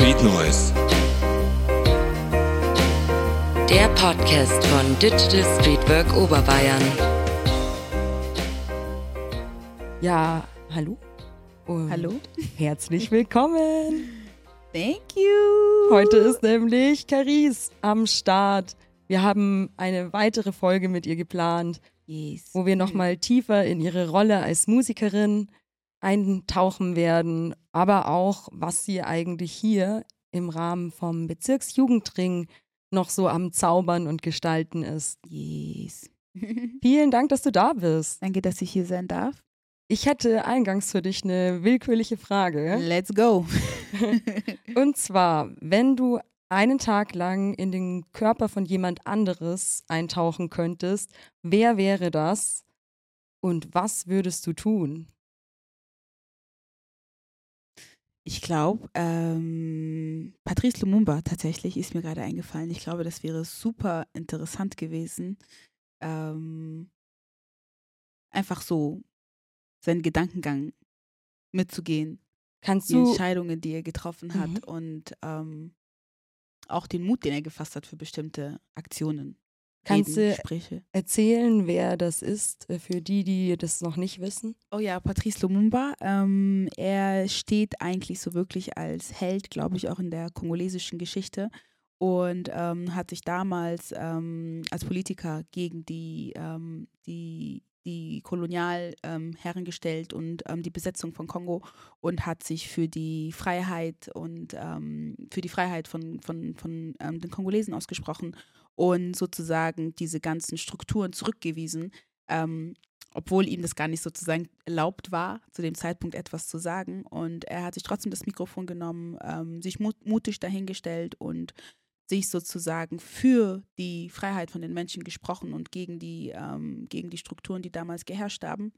Street Noise. Der Podcast von Digital Streetwork Oberbayern. Ja, hallo. Und Hallo. Herzlich willkommen. Thank you. Heute ist nämlich Caris am Start. Wir haben eine weitere Folge mit ihr geplant, yes. wo wir nochmal tiefer in ihre Rolle als Musikerin eintauchen werden, aber auch, was sie eigentlich hier im Rahmen vom Bezirksjugendring noch so am Zaubern und Gestalten ist. Yes. Vielen Dank, dass du da bist. Danke, dass ich hier sein darf. Ich hätte eingangs für dich eine willkürliche Frage. Let's go. Und zwar, wenn du einen Tag lang in den Körper von jemand anderes eintauchen könntest, wer wäre das und was würdest du tun? Ich glaube, ähm, Patrice Lumumba tatsächlich ist mir gerade eingefallen. Ich glaube, das wäre super interessant gewesen. Ähm, einfach so seinen Gedankengang mitzugehen, Kannst die du Entscheidungen, die er getroffen hat Mhm. und ähm, auch den Mut, den er gefasst hat für bestimmte Aktionen. Kannst du- Gespräche. erzählen, wer das ist, äh, für die, die das noch nicht wissen? Oh ja, Patrice Lumumba. Ähm, er steht eigentlich so wirklich als Held, glaube ich, auch in der kongolesischen Geschichte und ähm, hat sich damals ähm, als Politiker gegen die, ähm, die, die Kolonialherren ähm, Herren gestellt und ähm, die Besetzung von Kongo und hat sich für die Freiheit und ähm, für die Freiheit von, von, von ähm, den Kongolesen ausgesprochen und sozusagen diese ganzen Strukturen zurückgewiesen. Ähm, obwohl ihm das gar nicht sozusagen erlaubt war, zu dem Zeitpunkt etwas zu sagen. Und er hat sich trotzdem das Mikrofon genommen, ähm, sich mut mutig dahingestellt und sich sozusagen für die Freiheit von den Menschen gesprochen und gegen die, ähm, gegen die Strukturen, die damals geherrscht haben.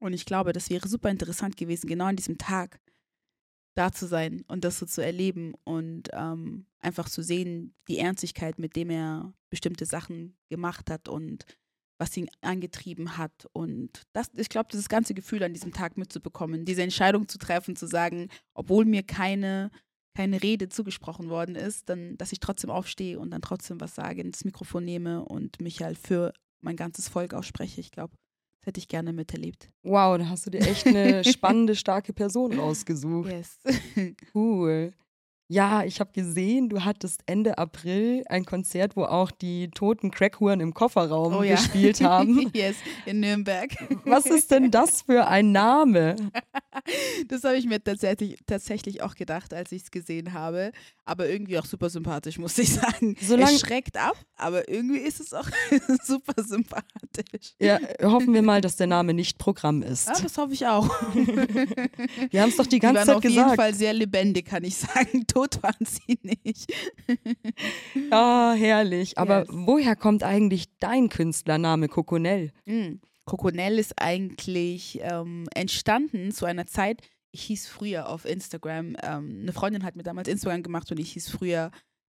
Und ich glaube, das wäre super interessant gewesen, genau an diesem Tag da zu sein und das so zu erleben und ähm, einfach zu sehen, die Ernstigkeit, mit dem er bestimmte Sachen gemacht hat und was ihn angetrieben hat. Und das, ich glaube, das ganze Gefühl an diesem Tag mitzubekommen, diese Entscheidung zu treffen, zu sagen, obwohl mir keine, keine Rede zugesprochen worden ist, dann, dass ich trotzdem aufstehe und dann trotzdem was sage, ins Mikrofon nehme und mich halt für mein ganzes Volk ausspreche. Ich glaube, das hätte ich gerne miterlebt. Wow, da hast du dir echt eine spannende, starke Person rausgesucht. Yes. Cool. Ja, ich habe gesehen, du hattest Ende April ein Konzert, wo auch die toten Crackhuren im Kofferraum Oh ja. gespielt haben. yes, in Nürnberg. Was ist denn das für ein Name? Das habe ich mir tatsächlich, tatsächlich auch gedacht, als ich es gesehen habe. Aber irgendwie auch super sympathisch, muss ich sagen. Solang- es schreckt ab, aber irgendwie ist es auch super sympathisch. Ja, hoffen wir mal, dass der Name nicht Programm ist. Ja, das hoffe ich auch. Wir haben es doch die Die ganze waren Zeit auf jeden gesagt. Fall sehr lebendig, kann ich sagen. Tot waren sie nicht. Ah, herrlich. Aber Yes. woher kommt eigentlich dein Künstlername Coconel? Mm. Coconel ist eigentlich ähm, entstanden zu einer Zeit, ich hieß früher auf Instagram, ähm, eine Freundin hat mir damals Instagram gemacht und ich hieß früher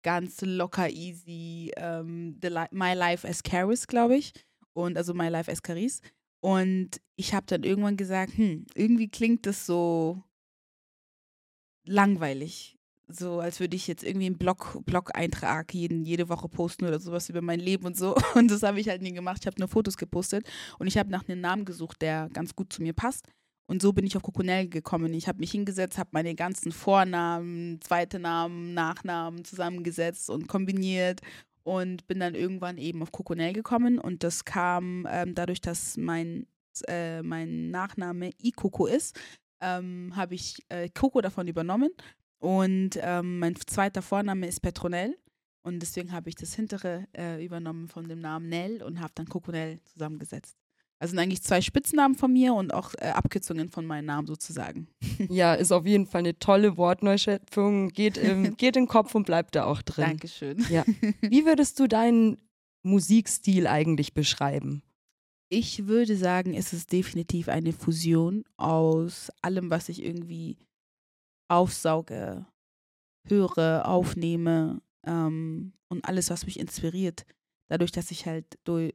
ganz locker easy ähm, Li My Life as Caris, glaube ich. Und also My Life as Caris. Und ich habe dann irgendwann gesagt, hm, irgendwie klingt das so langweilig. So, als würde ich jetzt irgendwie einen Blog, Blog-Eintrag jeden, jede Woche posten oder sowas über mein Leben und so. Und das habe ich halt nie gemacht. Ich habe nur Fotos gepostet und ich habe nach einem Namen gesucht, der ganz gut zu mir passt. Und so bin ich auf Coconel gekommen. Ich habe mich hingesetzt, habe meine ganzen Vornamen, zweite Namen, Nachnamen zusammengesetzt und kombiniert und bin dann irgendwann eben auf Coconel gekommen. Und das kam ähm, dadurch, dass mein, äh, mein Nachname Ikoko ist, ähm, habe ich äh, Coco davon übernommen. Und ähm, mein zweiter Vorname ist Petronell. Und deswegen habe ich das hintere äh, übernommen von dem Namen Nell und habe dann Coconel zusammengesetzt. Also sind eigentlich zwei Spitznamen von mir und auch äh, Abkürzungen von meinem Namen sozusagen. Ja, ist auf jeden Fall eine tolle Wortneuschöpfung. Geht im, geht den Kopf und bleibt da auch drin. Dankeschön. Ja. Wie würdest du deinen Musikstil eigentlich beschreiben? Ich würde sagen, es ist definitiv eine Fusion aus allem, was ich irgendwie aufsauge, höre, aufnehme ähm, und alles, was mich inspiriert. Dadurch, dass ich halt durch,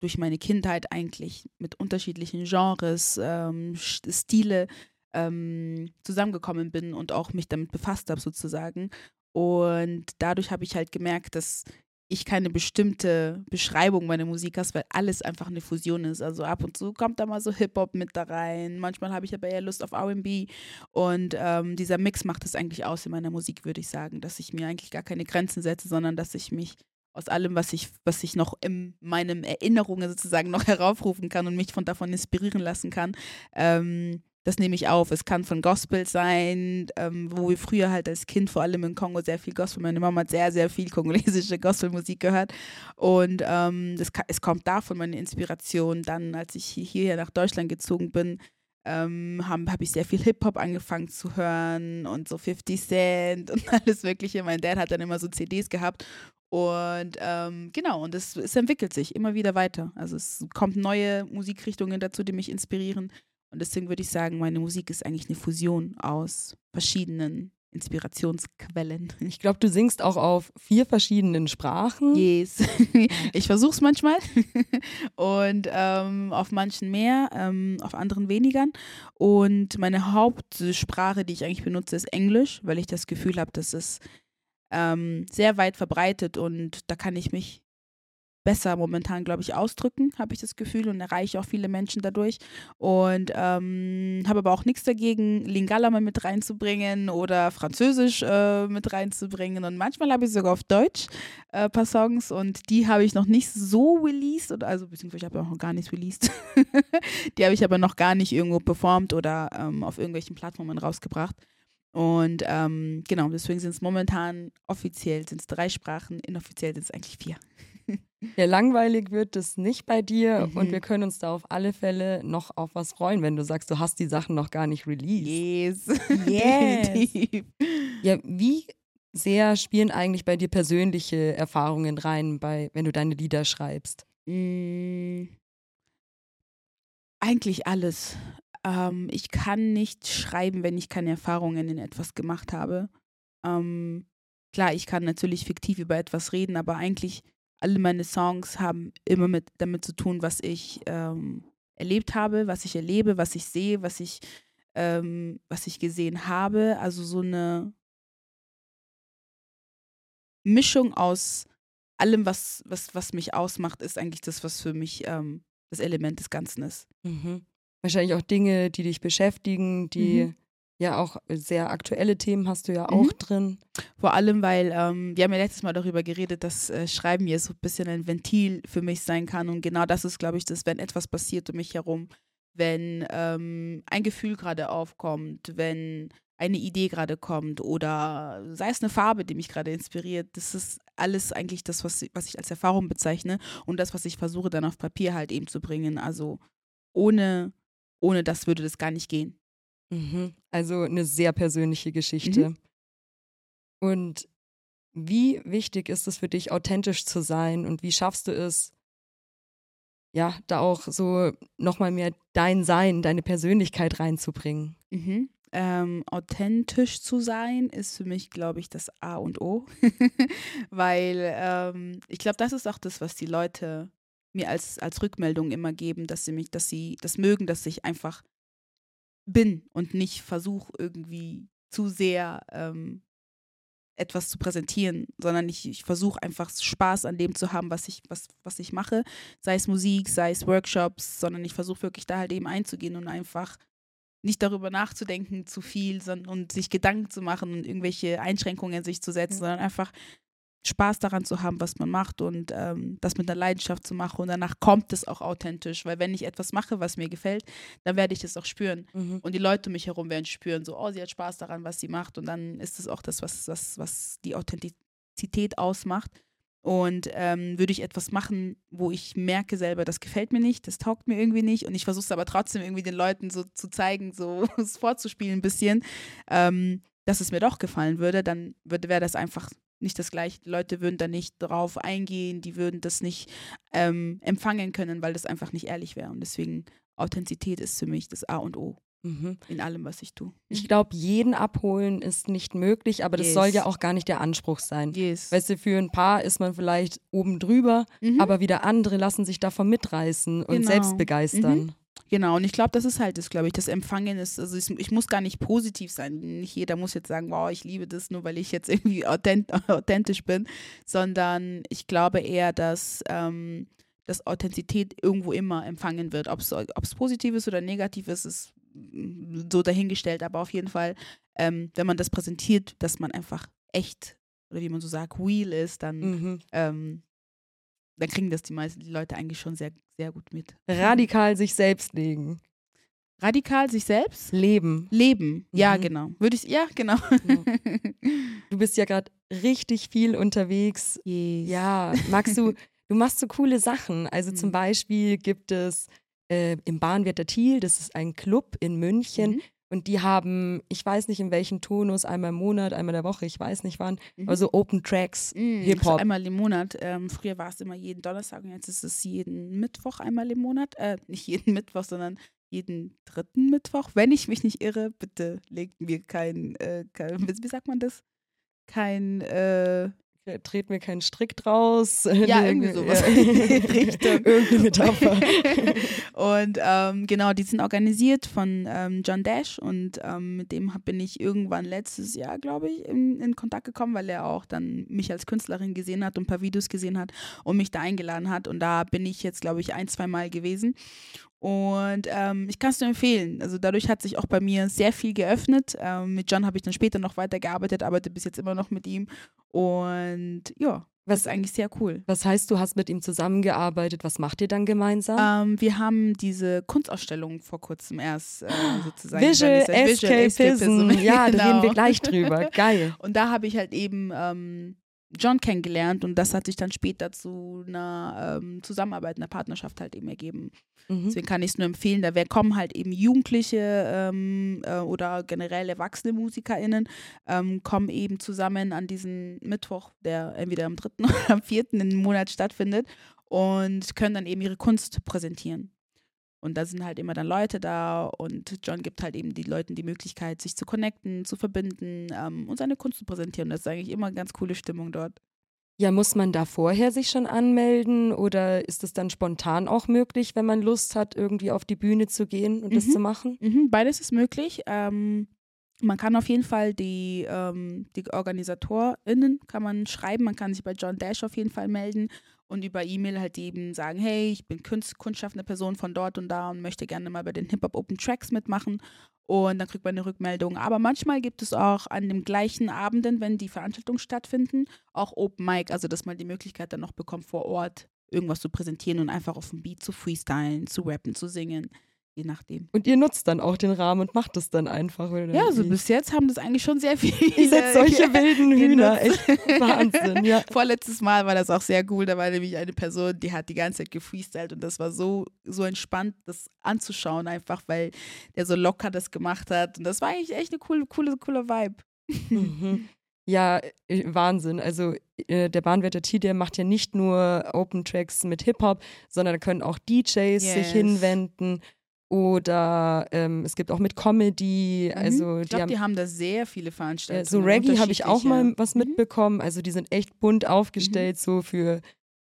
durch meine Kindheit eigentlich mit unterschiedlichen Genres, ähm, Stile ähm, zusammengekommen bin und auch mich damit befasst habe sozusagen. Und dadurch habe ich halt gemerkt, dass ich keine bestimmte Beschreibung meiner Musik hast, weil alles einfach eine Fusion ist. Also ab und zu kommt da mal so Hip-Hop mit da rein. Manchmal habe ich aber eher Lust auf RB. Und ähm, dieser Mix macht es eigentlich aus in meiner Musik, würde ich sagen, dass ich mir eigentlich gar keine Grenzen setze, sondern dass ich mich aus allem, was ich, was ich noch in meinen Erinnerungen sozusagen noch heraufrufen kann und mich von davon inspirieren lassen kann, ähm, das nehme ich auf. Es kann von Gospel sein, ähm, wo wir früher halt als Kind vor allem in Kongo sehr viel Gospel, meine Mama hat sehr, sehr viel kongolesische Gospelmusik gehört und ähm, das, es kommt davon meine Inspiration. Dann, als ich hierher nach Deutschland gezogen bin, ähm, habe hab ich sehr viel Hip-Hop angefangen zu hören und so 50 Cent und alles Mögliche. Mein Dad hat dann immer so CDs gehabt und ähm, genau, und es, es entwickelt sich immer wieder weiter. Also es kommt neue Musikrichtungen dazu, die mich inspirieren. Und deswegen würde ich sagen, meine Musik ist eigentlich eine Fusion aus verschiedenen Inspirationsquellen. Ich glaube, du singst auch auf vier verschiedenen Sprachen. Yes. Ich versuche es manchmal und ähm, auf manchen mehr, ähm, auf anderen weniger. Und meine Hauptsprache, die ich eigentlich benutze, ist Englisch, weil ich das Gefühl habe, dass es ähm, sehr weit verbreitet und da kann ich mich besser momentan, glaube ich, ausdrücken, habe ich das Gefühl und erreiche auch viele Menschen dadurch. Und ähm, habe aber auch nichts dagegen, Lingala mal mit reinzubringen oder Französisch äh, mit reinzubringen. Und manchmal habe ich sogar auf Deutsch äh, ein paar Songs und die habe ich noch nicht so released, oder also beziehungsweise ich habe auch noch gar nichts released. die habe ich aber noch gar nicht irgendwo performt oder ähm, auf irgendwelchen Plattformen rausgebracht. Und ähm, genau, deswegen sind es momentan offiziell sind es drei Sprachen, inoffiziell sind es eigentlich vier. Ja, langweilig wird es nicht bei dir mhm. und wir können uns da auf alle Fälle noch auf was freuen, wenn du sagst, du hast die Sachen noch gar nicht released. Yes. yes. ja, wie sehr spielen eigentlich bei dir persönliche Erfahrungen rein, bei, wenn du deine Lieder schreibst? Mm, eigentlich alles. Ähm, ich kann nicht schreiben, wenn ich keine Erfahrungen in etwas gemacht habe. Ähm, klar, ich kann natürlich fiktiv über etwas reden, aber eigentlich alle meine Songs haben immer mit damit zu tun, was ich ähm, erlebt habe, was ich erlebe, was ich sehe, was ich, ähm, was ich gesehen habe. Also so eine Mischung aus allem, was, was, was mich ausmacht, ist eigentlich das, was für mich ähm, das Element des Ganzen ist. Mhm. Wahrscheinlich auch Dinge, die dich beschäftigen, die mhm ja auch sehr aktuelle Themen hast du ja auch mhm. drin. Vor allem, weil ähm, wir haben ja letztes Mal darüber geredet, dass äh, Schreiben hier so ein bisschen ein Ventil für mich sein kann. Und genau das ist, glaube ich, das, wenn etwas passiert um mich herum, wenn ähm, ein Gefühl gerade aufkommt, wenn eine Idee gerade kommt oder sei es eine Farbe, die mich gerade inspiriert. Das ist alles eigentlich das, was, was ich als Erfahrung bezeichne und das, was ich versuche dann auf Papier halt eben zu bringen. Also ohne, ohne das würde das gar nicht gehen. Mhm. Also eine sehr persönliche Geschichte. Mhm. Und wie wichtig ist es für dich, authentisch zu sein und wie schaffst du es, ja, da auch so nochmal mehr dein Sein, deine Persönlichkeit reinzubringen? Mhm. Ähm, authentisch zu sein ist für mich, glaube ich, das A und O, weil ähm, ich glaube, das ist auch das, was die Leute mir als, als Rückmeldung immer geben, dass sie mich, dass sie das mögen, dass ich einfach bin und nicht versuche irgendwie zu sehr ähm, etwas zu präsentieren, sondern ich, ich versuche einfach Spaß an dem zu haben, was ich, was, was ich mache, sei es Musik, sei es Workshops, sondern ich versuche wirklich da halt eben einzugehen und einfach nicht darüber nachzudenken zu viel sondern, und sich Gedanken zu machen und irgendwelche Einschränkungen sich zu setzen, mhm. sondern einfach Spaß daran zu haben, was man macht und ähm, das mit einer Leidenschaft zu machen. Und danach kommt es auch authentisch, weil wenn ich etwas mache, was mir gefällt, dann werde ich es auch spüren. Mhm. Und die Leute um mich herum werden spüren, so, oh, sie hat Spaß daran, was sie macht. Und dann ist es auch das, was, was, was die Authentizität ausmacht. Und ähm, würde ich etwas machen, wo ich merke selber, das gefällt mir nicht, das taugt mir irgendwie nicht. Und ich versuche es aber trotzdem irgendwie den Leuten so zu zeigen, so es vorzuspielen ein bisschen, ähm, dass es mir doch gefallen würde, dann wäre das einfach nicht das gleiche. Die Leute würden da nicht drauf eingehen, die würden das nicht ähm, empfangen können, weil das einfach nicht ehrlich wäre. Und deswegen Authentizität ist für mich das A und O. Mhm. In allem, was ich tue. Ich glaube, jeden abholen ist nicht möglich, aber yes. das soll ja auch gar nicht der Anspruch sein. Yes. Weißt du, für ein paar ist man vielleicht oben drüber, mhm. aber wieder andere lassen sich davon mitreißen und genau. selbst begeistern. Mhm. Genau. Und ich glaube, das ist halt das, glaube ich, das Empfangen ist, also ich, ich, muss gar nicht positiv sein. Nicht jeder muss jetzt sagen, wow, ich liebe das, nur weil ich jetzt irgendwie authent authentisch bin, sondern ich glaube eher, dass, ähm, dass Authentizität irgendwo immer empfangen wird. Ob es positiv ist oder negativ ist, ist so dahingestellt, aber auf jeden Fall, ähm, wenn man das präsentiert, dass man einfach echt oder wie man so sagt, real ist, dann, mhm. ähm, dann kriegen das die meisten die Leute eigentlich schon sehr, sehr gut mit. Radikal sich selbst legen. Radikal sich selbst? Leben. Leben, ja, mhm. genau. Würde ich, ja, genau. Ja. Du bist ja gerade richtig viel unterwegs. Yes. Ja, magst du, du machst so coole Sachen. Also mhm. zum Beispiel gibt es äh, im Bahnwärter Thiel, das ist ein Club in München, mhm. Und die haben, ich weiß nicht in welchem Tonus, einmal im Monat, einmal in der Woche, ich weiß nicht wann, mhm. also Open Tracks, mhm, Hip-Hop. Einmal im Monat. Ähm, früher war es immer jeden Donnerstag und jetzt ist es jeden Mittwoch einmal im Monat. Äh, nicht jeden Mittwoch, sondern jeden dritten Mittwoch. Wenn ich mich nicht irre, bitte legt mir kein, äh, kein wie sagt man das? Kein, äh, dreht mir keinen Strick draus. Ja, irgendwie sowas. Irgendeine Metapher. und ähm, genau, die sind organisiert von ähm, John Dash und ähm, mit dem bin ich irgendwann letztes Jahr, glaube ich, in, in, Kontakt gekommen, weil er auch dann mich als Künstlerin gesehen hat und ein paar Videos gesehen hat und mich da eingeladen hat. Und da bin ich jetzt, glaube ich, ein, zwei Mal gewesen. Und ähm, ich kann es nur empfehlen. Also dadurch hat sich auch bei mir sehr viel geöffnet. Ähm, mit John habe ich dann später noch weitergearbeitet, arbeite bis jetzt immer noch mit ihm. Und ja, was ist eigentlich sehr cool. Was heißt, du hast mit ihm zusammengearbeitet? Was macht ihr dann gemeinsam? Ähm, wir haben diese Kunstausstellung vor kurzem erst äh, sozusagen. Visual, Visual Escapism. Ja, genau. da reden wir gleich drüber. Geil. Und da habe ich halt eben ähm, John kennengelernt und das hat sich dann später zu einer ähm, Zusammenarbeit, einer Partnerschaft halt eben ergeben. Mhm. Deswegen kann ich es nur empfehlen, da kommen halt eben Jugendliche ähm, äh, oder generell erwachsene MusikerInnen, ähm, kommen eben zusammen an diesen Mittwoch, der entweder am 3. oder am 4. im Monat stattfindet und können dann eben ihre Kunst präsentieren. Und da sind halt immer dann Leute da und John gibt halt eben den Leuten die Möglichkeit, sich zu connecten, zu verbinden ähm, und seine Kunst zu präsentieren. Das ist eigentlich immer eine ganz coole Stimmung dort. Ja, muss man da vorher sich schon anmelden oder ist es dann spontan auch möglich, wenn man Lust hat, irgendwie auf die Bühne zu gehen und mhm. das zu machen? Mhm, beides ist möglich. Ähm, man kann auf jeden Fall die, ähm, die OrganisatorInnen kann man schreiben, man kann sich bei John Dash auf jeden Fall melden und über E-Mail halt eben sagen, hey, ich bin Kunst, kunstschaffende Person von dort und da und möchte gerne mal bei den Hip-Hop Open Tracks mitmachen. Und dann kriegt man eine Rückmeldung. Aber manchmal gibt es auch an den gleichen Abenden, wenn die Veranstaltungen stattfinden, auch Open Mic, also dass man die Möglichkeit dann noch bekommt, vor Ort irgendwas zu präsentieren und einfach auf dem Beat zu freestylen, zu rappen, zu singen je nachdem. Und ihr nutzt dann auch den Rahmen und macht es dann einfach, oder? Ja, so bis jetzt haben das eigentlich schon sehr viele. Ihr seid solche wilden Hühner, echt Wahnsinn, ja. Vorletztes Mal war das auch sehr cool, da war nämlich eine Person, die hat die ganze Zeit gefreestylt und das war so, so entspannt, das anzuschauen, einfach weil der so locker das gemacht hat und das war eigentlich echt eine coole, coole, coole Vibe. Mhm. Ja, äh, Wahnsinn. Also äh, der Bahnwärter T, der macht ja nicht nur Open Tracks mit Hip-Hop, sondern da können auch DJs yes. sich hinwenden oder ähm, es gibt auch mit Comedy. Mhm. Also ich glaube, die, haben da sehr viele Veranstaltungen. Ja, so Reggae habe ich auch mal was mhm. mitbekommen. Also die sind echt bunt aufgestellt, mhm. so für,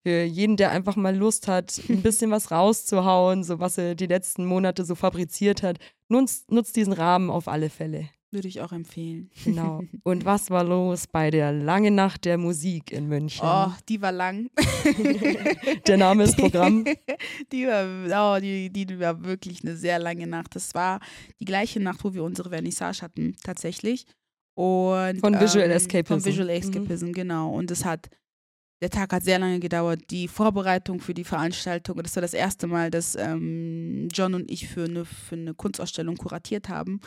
für jeden, der einfach mal Lust hat, ein bisschen was rauszuhauen, so was er die letzten Monate so fabriziert hat. Nutzt, nutzt diesen Rahmen auf alle Fälle. Würde ich auch empfehlen. Genau. Und was war los bei der langen Nacht der Musik in München? Oh, die war lang. der Name ist Programm. Die war, oh, die, die war wirklich eine sehr lange Nacht. Das war die gleiche Nacht, wo wir unsere Vernissage hatten, tatsächlich. Und, von Visual ähm, Escapism. Von Visual Escapism, mhm. genau. Und es hat, der Tag hat sehr lange gedauert. Die Vorbereitung für die Veranstaltung, das war das erste Mal, dass ähm, John und ich für eine, für eine Kunstausstellung kuratiert haben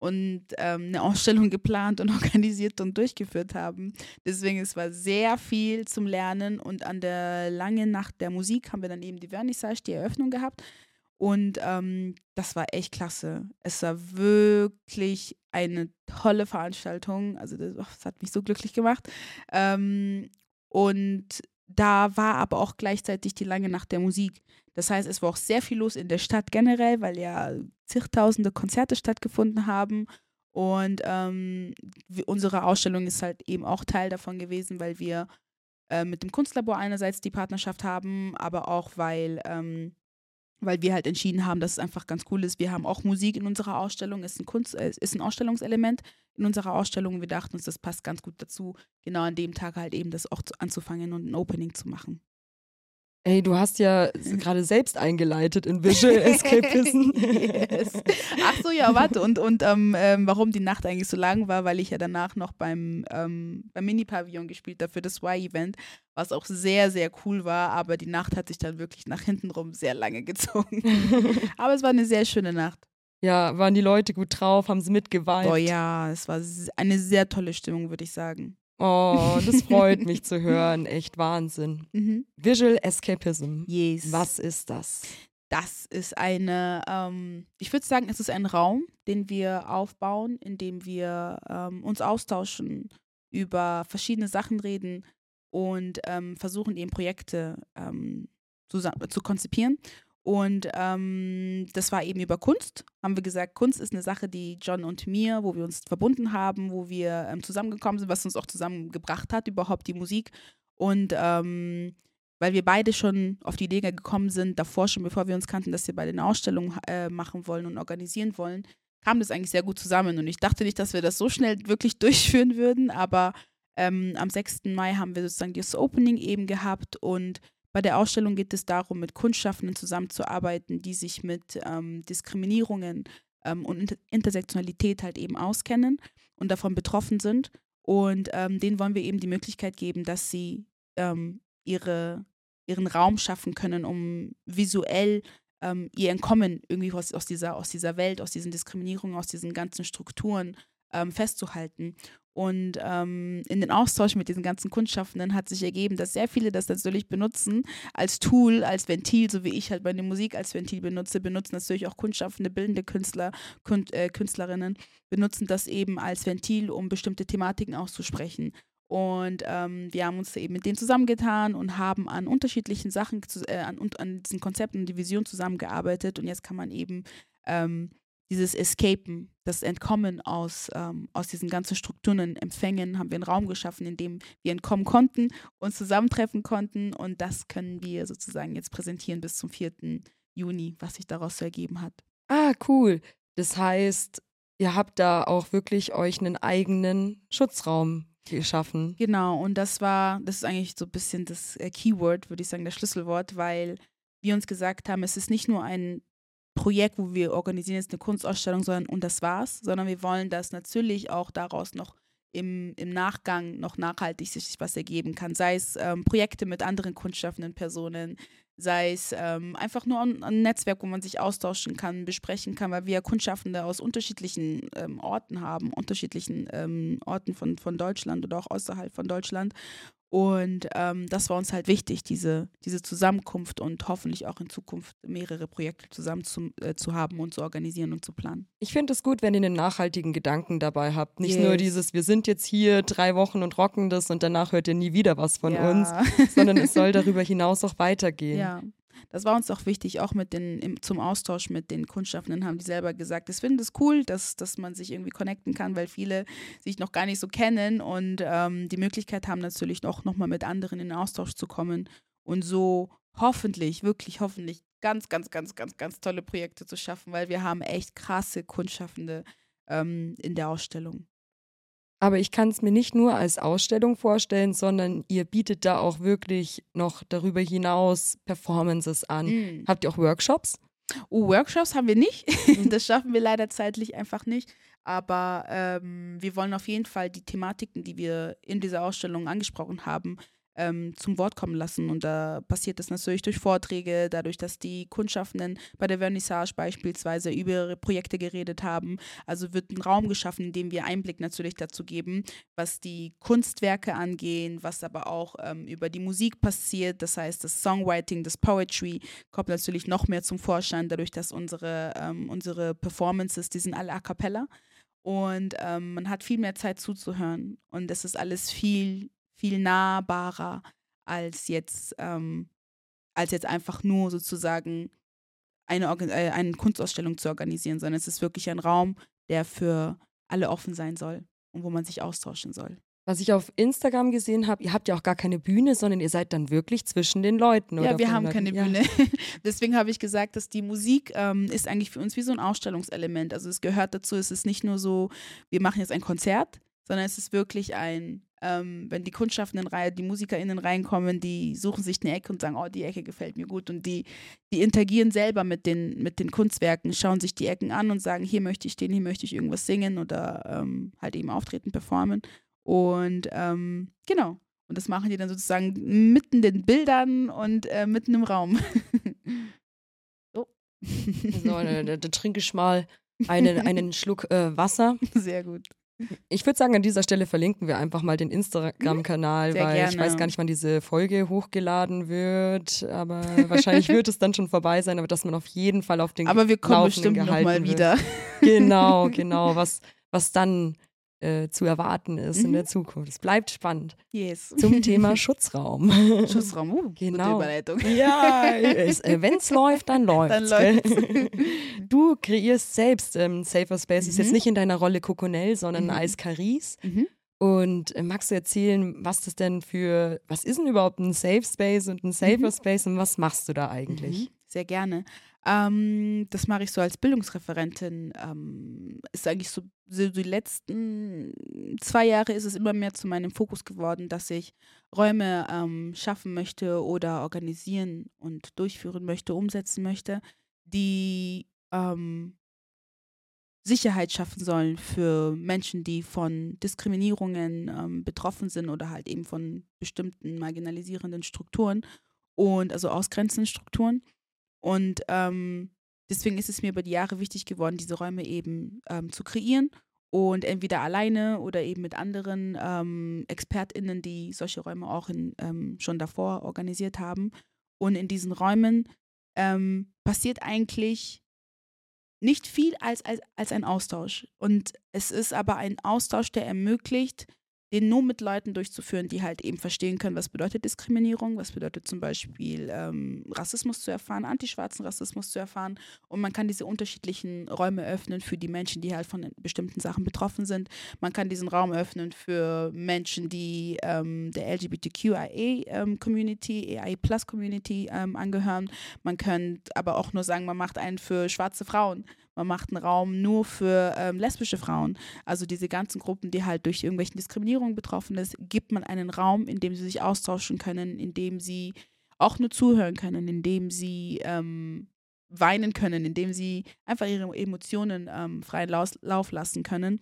und ähm, eine Ausstellung geplant und organisiert und durchgeführt haben. Deswegen es war sehr viel zum Lernen und an der langen Nacht der Musik haben wir dann eben die Vernissage, die Eröffnung gehabt und ähm, das war echt klasse. Es war wirklich eine tolle Veranstaltung. Also das, oh, das hat mich so glücklich gemacht. Ähm, und da war aber auch gleichzeitig die lange Nacht der Musik. Das heißt, es war auch sehr viel los in der Stadt generell, weil ja zigtausende Konzerte stattgefunden haben. Und ähm, unsere Ausstellung ist halt eben auch Teil davon gewesen, weil wir äh, mit dem Kunstlabor einerseits die Partnerschaft haben, aber auch weil ähm, weil wir halt entschieden haben, dass es einfach ganz cool ist. Wir haben auch Musik in unserer Ausstellung, ist ein Kunst, äh, ist ein Ausstellungselement in unserer Ausstellung. Wir dachten uns, das passt ganz gut dazu, genau an dem Tag halt eben das auch zu, anzufangen und ein Opening zu machen. Ey, du hast ja gerade selbst eingeleitet in Visual Escapism. yes. Ach so, ja, warte. Und, und ähm, ähm, warum die Nacht eigentlich so lang war, weil ich ja danach noch beim, ähm, beim Mini-Pavillon gespielt habe für das Y-Event, was auch sehr, sehr cool war. Aber die Nacht hat sich dann wirklich nach hinten rum sehr lange gezogen. aber es war eine sehr schöne Nacht. Ja, waren die Leute gut drauf, haben sie mitgeweint? Oh ja, es war eine sehr tolle Stimmung, würde ich sagen. Oh, das freut mich zu hören. Echt Wahnsinn. Mhm. Visual Escapism. Yes. Was ist das? Das ist eine, ähm, ich würde sagen, es ist ein Raum, den wir aufbauen, in dem wir ähm, uns austauschen, über verschiedene Sachen reden und ähm, versuchen eben Projekte ähm, zu, zu konzipieren. Und ähm, das war eben über Kunst. Haben wir gesagt, Kunst ist eine Sache, die John und mir, wo wir uns verbunden haben, wo wir ähm, zusammengekommen sind, was uns auch zusammengebracht hat, überhaupt die Musik. Und ähm, weil wir beide schon auf die Idee gekommen sind, davor schon, bevor wir uns kannten, dass wir beide eine Ausstellung äh, machen wollen und organisieren wollen, kam das eigentlich sehr gut zusammen. Und ich dachte nicht, dass wir das so schnell wirklich durchführen würden, aber ähm, am 6. Mai haben wir sozusagen das Opening eben gehabt und bei der Ausstellung geht es darum, mit Kunstschaffenden zusammenzuarbeiten, die sich mit ähm, Diskriminierungen ähm, und Inter Intersektionalität halt eben auskennen und davon betroffen sind. Und ähm, denen wollen wir eben die Möglichkeit geben, dass sie ähm, ihre, ihren Raum schaffen können, um visuell ähm, ihr Entkommen irgendwie aus, aus, dieser, aus dieser Welt, aus diesen Diskriminierungen, aus diesen ganzen Strukturen ähm, festzuhalten. Und ähm, in den Austausch mit diesen ganzen Kundschaffenden hat sich ergeben, dass sehr viele das natürlich benutzen als Tool, als Ventil, so wie ich halt meine Musik als Ventil benutze, benutzen natürlich auch Kundschaffende, bildende Künstler, Kün äh, Künstlerinnen, benutzen das eben als Ventil, um bestimmte Thematiken auszusprechen. Und ähm, wir haben uns eben mit denen zusammengetan und haben an unterschiedlichen Sachen, äh, an, an diesen Konzepten und die Vision zusammengearbeitet. Und jetzt kann man eben ähm, dieses Escapen, das Entkommen aus, ähm, aus diesen ganzen Strukturen, Empfängen, haben wir einen Raum geschaffen, in dem wir entkommen konnten, uns zusammentreffen konnten und das können wir sozusagen jetzt präsentieren bis zum 4. Juni, was sich daraus so ergeben hat. Ah, cool. Das heißt, ihr habt da auch wirklich euch einen eigenen Schutzraum geschaffen. Genau, und das war, das ist eigentlich so ein bisschen das äh, Keyword, würde ich sagen, das Schlüsselwort, weil wir uns gesagt haben, es ist nicht nur ein Projekt, wo wir organisieren jetzt eine Kunstausstellung, sondern und das war's, sondern wir wollen, dass natürlich auch daraus noch im, im Nachgang noch nachhaltig sich was ergeben kann. Sei es ähm, Projekte mit anderen kunstschaffenden Personen, sei es ähm, einfach nur ein, ein, Netzwerk, wo man sich austauschen kann, besprechen kann, weil wir Kunstschaffende aus unterschiedlichen ähm, Orten haben, unterschiedlichen ähm, Orten von, von Deutschland oder auch außerhalb von Deutschland. Und ähm, das war uns halt wichtig, diese, diese Zusammenkunft und hoffentlich auch in Zukunft mehrere Projekte zusammen zu, äh, zu haben und zu organisieren und zu planen. Ich finde es gut, wenn ihr einen nachhaltigen Gedanken dabei habt. Nicht yes. nur dieses, wir sind jetzt hier drei Wochen und rocken das und danach hört ihr nie wieder was von ja. uns, sondern es soll darüber hinaus auch weitergehen. Ja, das war uns auch wichtig, auch mit den, im, zum Austausch mit den Kundschaffenden haben die selber gesagt, es finden es cool, dass, dass man sich irgendwie connecten kann, weil viele sich noch gar nicht so kennen und ähm, die Möglichkeit haben natürlich auch nochmal mit anderen in den Austausch zu kommen und so hoffentlich, wirklich hoffentlich ganz, ganz, ganz, ganz, ganz tolle Projekte zu schaffen, weil wir haben echt krasse Kundschaffende ähm, in der Ausstellung. Aber ich kann es mir nicht nur als Ausstellung vorstellen, sondern ihr bietet da auch wirklich noch darüber hinaus Performances an. Mhm. Habt ihr auch Workshops? Oh, Workshops haben wir nicht. Das schaffen wir leider zeitlich einfach nicht. Aber ähm, wir wollen auf jeden Fall die Thematiken, die wir in dieser Ausstellung angesprochen haben, ähm, zum Wort kommen lassen. Und da passiert das natürlich durch Vorträge, dadurch, dass die Kundschaffenden bei der Vernissage beispielsweise über ihre Projekte geredet haben. Also wird ein Raum geschaffen, in dem wir Einblick natürlich dazu geben, was die Kunstwerke angehen, was aber auch ähm, über die Musik passiert. Das heißt, das Songwriting, das Poetry kommt natürlich noch mehr zum Vorschein, dadurch, dass unsere, ähm, unsere Performances, die sind alle a cappella. Und ähm, man hat viel mehr Zeit zuzuhören. Und das ist alles viel viel nahbarer als jetzt, ähm, als jetzt einfach nur sozusagen eine, äh, eine Kunstausstellung zu organisieren, sondern es ist wirklich ein Raum, der für alle offen sein soll und wo man sich austauschen soll. Was ich auf Instagram gesehen habe, ihr habt ja auch gar keine Bühne, sondern ihr seid dann wirklich zwischen den Leuten. Ja, wir haben Leuten. keine Ja. Bühne. Deswegen habe ich gesagt, dass die Musik ähm, ist eigentlich für uns wie so ein Ausstellungselement. Also es gehört dazu, es ist nicht nur so, wir machen jetzt ein Konzert, sondern es ist wirklich ein, ähm, wenn die Kunstschaffenden, rein, die MusikerInnen reinkommen, die suchen sich eine Ecke und sagen, oh, die Ecke gefällt mir gut. Und die, die interagieren selber mit den, mit den Kunstwerken, schauen sich die Ecken an und sagen, hier möchte ich stehen, hier möchte ich irgendwas singen oder ähm, halt eben auftreten, performen. Und ähm, genau. Und das machen die dann sozusagen mitten in den Bildern und äh, mitten im Raum. so. So, da, da, da trinke ich mal einen, einen Schluck äh, Wasser. Sehr gut. Ich würde sagen, an dieser Stelle verlinken wir einfach mal den Instagram-Kanal, Mhm. Weil ich gerne. weiß gar nicht, wann diese Folge hochgeladen wird, aber wahrscheinlich wird es dann schon vorbei sein, aber dass man auf jeden Fall auf den Aber wir kommen Laufenden bestimmt nochmal gehalten wird. wieder. Genau, genau, was, was dann äh, zu erwarten ist in Mhm. der Zukunft. Es bleibt spannend. Yes. Zum Thema Schutzraum. Schussraum. Uh, Genau. Gute Überleitung. Ja, äh, wenn es läuft, dann läuft Dann läuft's. Du kreierst selbst ähm, Safer Space, ist jetzt Mhm. nicht in deiner Rolle Coconel, sondern Mhm. als Caris. Mhm. Und äh, magst du erzählen, was das denn für, was ist denn überhaupt ein Safe Space und ein Safer Mhm. Space und was machst du da eigentlich? Mhm, Sehr gerne. Ähm, das mache ich so als Bildungsreferentin. Ähm, ist eigentlich so, so die letzten zwei Jahre ist es immer mehr zu meinem Fokus geworden, dass ich Räume ähm, schaffen möchte oder organisieren und durchführen möchte, umsetzen möchte, die ähm, Sicherheit schaffen sollen für Menschen, die von Diskriminierungen ähm, betroffen sind oder halt eben von bestimmten marginalisierenden Strukturen und also ausgrenzenden Strukturen. Und ähm, deswegen ist es mir über die Jahre wichtig geworden, diese Räume eben ähm, zu kreieren und entweder alleine oder eben mit anderen ähm, ExpertInnen, die solche Räume auch in, ähm, schon davor organisiert haben. Und in diesen Räumen ähm, passiert eigentlich nicht viel als, als, als ein Austausch. Und es ist aber ein Austausch, der ermöglicht, den nur mit Leuten durchzuführen, die halt eben verstehen können, was bedeutet Diskriminierung, was bedeutet zum Beispiel ähm, Rassismus zu erfahren, antischwarzen Rassismus zu erfahren. Und man kann diese unterschiedlichen Räume öffnen für die Menschen, die halt von bestimmten Sachen betroffen sind. Man kann diesen Raum öffnen für Menschen, die ähm, der LGBTQIA-Community, AI-Plus-Community ähm, angehören. Man könnte aber auch nur sagen, man macht einen für schwarze Frauen. Man macht einen Raum nur für ähm, lesbische Frauen. Also diese ganzen Gruppen, die halt durch irgendwelche Diskriminierungen betroffen ist, gibt man einen Raum, in dem sie sich austauschen können, in dem sie auch nur zuhören können, in dem sie ähm, weinen können, in dem sie einfach ihre Emotionen ähm, freien Lauf, lassen können.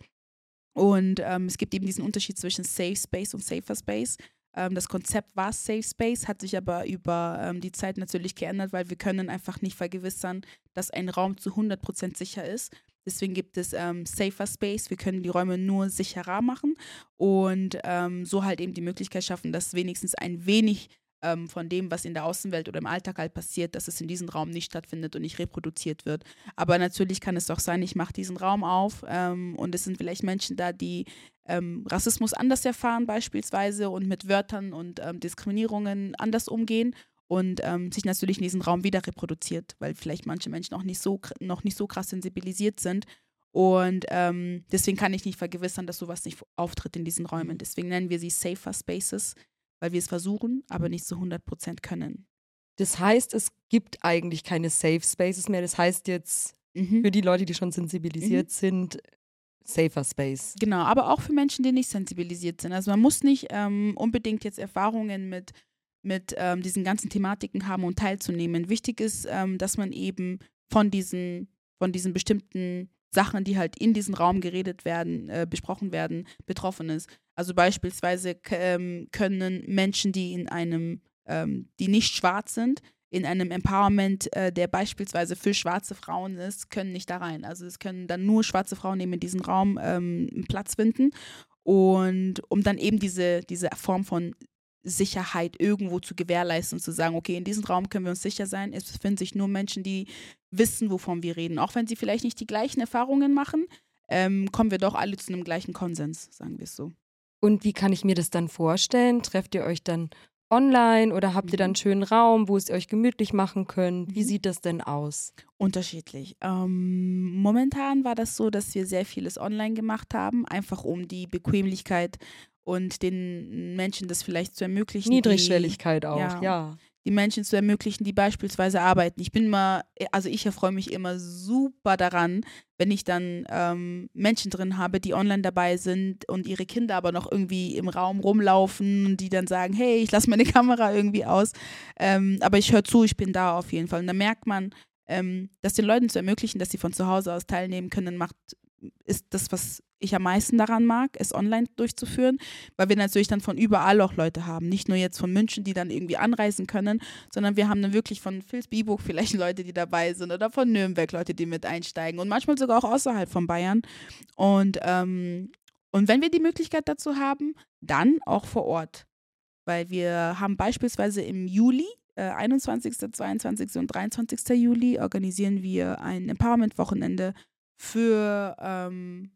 Und ähm, es gibt eben diesen Unterschied zwischen Safe Space und Safer Space. Ähm, das Konzept war Safe Space, hat sich aber über ähm, die Zeit natürlich geändert, weil wir können einfach nicht vergewissern, dass ein Raum zu 100% sicher ist. Deswegen gibt es ähm, Safer Space. Wir können die Räume nur sicherer machen und ähm, so halt eben die Möglichkeit schaffen, dass wenigstens ein wenig ähm, von dem, was in der Außenwelt oder im Alltag halt passiert, dass es in diesem Raum nicht stattfindet und nicht reproduziert wird. Aber natürlich kann es auch sein, ich mache diesen Raum auf ähm, und es sind vielleicht Menschen da, die ähm, Rassismus anders erfahren beispielsweise und mit Wörtern und ähm, Diskriminierungen anders umgehen und ähm, sich natürlich in diesem Raum wieder reproduziert, weil vielleicht manche Menschen auch nicht so, noch nicht so krass sensibilisiert sind. Und ähm, deswegen kann ich nicht vergewissern, dass sowas nicht auftritt in diesen Räumen. Deswegen nennen wir sie Safer Spaces, weil wir es versuchen, aber nicht zu 100% können. Das heißt, es gibt eigentlich keine Safe Spaces mehr. Das heißt jetzt Mhm. für die Leute, die schon sensibilisiert sind, Safer Space. Genau, aber auch für Menschen, die nicht sensibilisiert sind. Also man muss nicht ähm, unbedingt jetzt Erfahrungen mit, mit ähm, diesen ganzen Thematiken haben, um teilzunehmen. Wichtig ist, ähm, dass man eben von diesen, von diesen bestimmten Sachen, die halt in diesem Raum geredet werden, äh, besprochen werden, betroffen ist. Also beispielsweise ähm, können Menschen, die in einem, ähm, die nicht schwarz sind, in einem Empowerment, äh, der beispielsweise für schwarze Frauen ist, können nicht da rein. Also es können dann nur schwarze Frauen eben in diesem Raum ähm, Platz finden. Und um dann eben diese, diese Form von Sicherheit irgendwo zu gewährleisten und zu sagen, okay, in diesem Raum können wir uns sicher sein. Es befinden sich nur Menschen, die wissen, wovon wir reden. Auch wenn sie vielleicht nicht die gleichen Erfahrungen machen, ähm, kommen wir doch alle zu einem gleichen Konsens, sagen wir es so. Und wie kann ich mir das dann vorstellen? Trefft ihr euch dann online oder habt ihr dann einen schönen Raum, wo es ihr euch gemütlich machen könnt? Wie Mhm. sieht das denn aus? Unterschiedlich. Ähm, momentan war das so, dass wir sehr vieles online gemacht haben, einfach um die Bequemlichkeit und den Menschen das vielleicht zu ermöglichen. Niedrigschwelligkeit auch, ja. ja. Die Menschen zu ermöglichen, die beispielsweise arbeiten. Ich bin mal, also ich erfreue mich immer super daran, wenn ich dann ähm, Menschen drin habe, die online dabei sind und ihre Kinder aber noch irgendwie im Raum rumlaufen und die dann sagen, hey, ich lasse meine Kamera irgendwie aus. Ähm, aber ich höre zu, ich bin da auf jeden Fall. Und da merkt man, ähm, das den Leuten zu ermöglichen, dass sie von zu Hause aus teilnehmen können, macht, ist das, was ich am meisten daran mag, es online durchzuführen, weil wir natürlich dann von überall auch Leute haben. Nicht nur jetzt von München, die dann irgendwie anreisen können, sondern wir haben dann wirklich von Vilsbiburg vielleicht Leute, die dabei sind oder von Nürnberg Leute, die mit einsteigen und manchmal sogar auch außerhalb von Bayern. Und, ähm, und wenn wir die Möglichkeit dazu haben, dann auch vor Ort. Weil wir haben beispielsweise im Juli 21., äh, 22. und 23. Juli organisieren wir ein Empowerment-Wochenende für, ähm,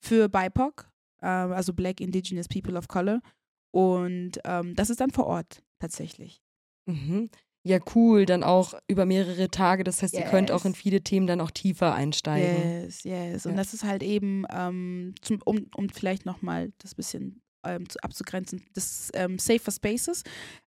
für BIPOC, äh, also Black Indigenous People of Color. Und ähm, das ist dann vor Ort tatsächlich. Mhm. Ja, cool. Dann auch über mehrere Tage. Das heißt, yes. ihr könnt auch in viele Themen dann auch tiefer einsteigen. Yes, yes. Und ja. das ist halt eben, ähm, zum, um, um vielleicht nochmal das bisschen ähm, zu, abzugrenzen, das ähm, Safer Spaces.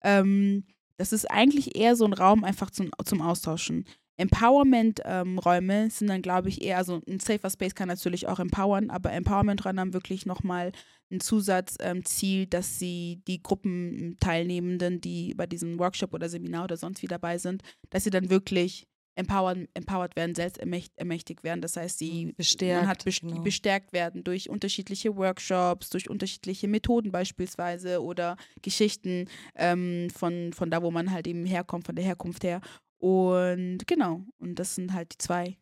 Ähm, das ist eigentlich eher so ein Raum einfach zum, zum Austauschen. Empowerment-Räume ähm, sind dann, glaube ich, eher, also ein Safer Space kann natürlich auch empowern, aber Empowerment-Räume haben wirklich nochmal ein Zusatzziel, ähm, dass sie die Gruppenteilnehmenden, die bei diesem Workshop oder Seminar oder sonst wie dabei sind, dass sie dann wirklich empowered, empowered werden, selbst ermächtigt werden. Das heißt, sie mhm. bestärkt, hat best genau. bestärkt werden durch unterschiedliche Workshops, durch unterschiedliche Methoden beispielsweise oder Geschichten ähm, von, von da, wo man halt eben herkommt, von der Herkunft her. Und genau, und das sind halt die zwei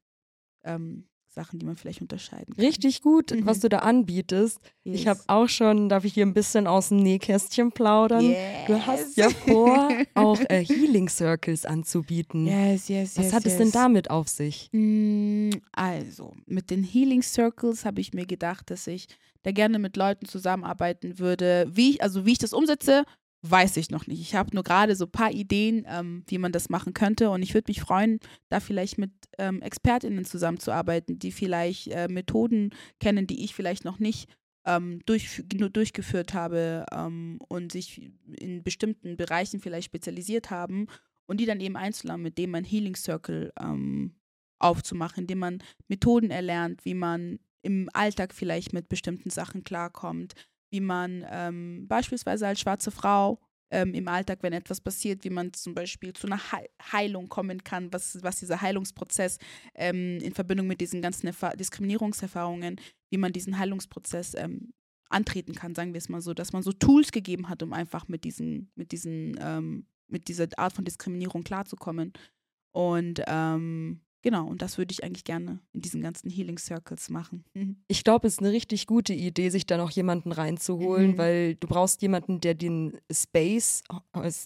ähm, Sachen, die man vielleicht unterscheiden kann. Richtig gut, mhm. was du da anbietest. Yes. Ich habe auch schon, darf ich hier ein bisschen aus dem Nähkästchen plaudern? Yes. Du hast ja vor, auch äh, Healing Circles anzubieten. Yes, yes, was yes, hat yes. es denn damit auf sich? Mm, also, mit den Healing Circles habe ich mir gedacht, dass ich da gerne mit Leuten zusammenarbeiten würde. Wie ich, also wie ich das umsetze, weiß ich noch nicht. Ich habe nur gerade so ein paar Ideen, ähm, wie man das machen könnte. Und ich würde mich freuen, da vielleicht mit ähm, ExpertInnen zusammenzuarbeiten, die vielleicht äh, Methoden kennen, die ich vielleicht noch nicht ähm, durch, durchgeführt habe ähm, und sich in bestimmten Bereichen vielleicht spezialisiert haben und die dann eben einzuladen, mit dem ein Healing Circle ähm, aufzumachen, indem man Methoden erlernt, wie man im Alltag vielleicht mit bestimmten Sachen klarkommt, wie man ähm, beispielsweise als schwarze Frau ähm, im Alltag, wenn etwas passiert, wie man zum Beispiel zu einer Heilung kommen kann, was, was dieser Heilungsprozess ähm, in Verbindung mit diesen ganzen Erfa Diskriminierungserfahrungen, wie man diesen Heilungsprozess ähm, antreten kann, sagen wir es mal so, dass man so Tools gegeben hat, um einfach mit diesen, mit diesen, ähm, mit dieser Art von Diskriminierung klarzukommen. Und ähm, Genau, und das würde ich eigentlich gerne in diesen ganzen Healing Circles machen. Mhm. Ich glaube, es ist eine richtig gute Idee, sich da noch jemanden reinzuholen, mhm. weil du brauchst jemanden, der den Space,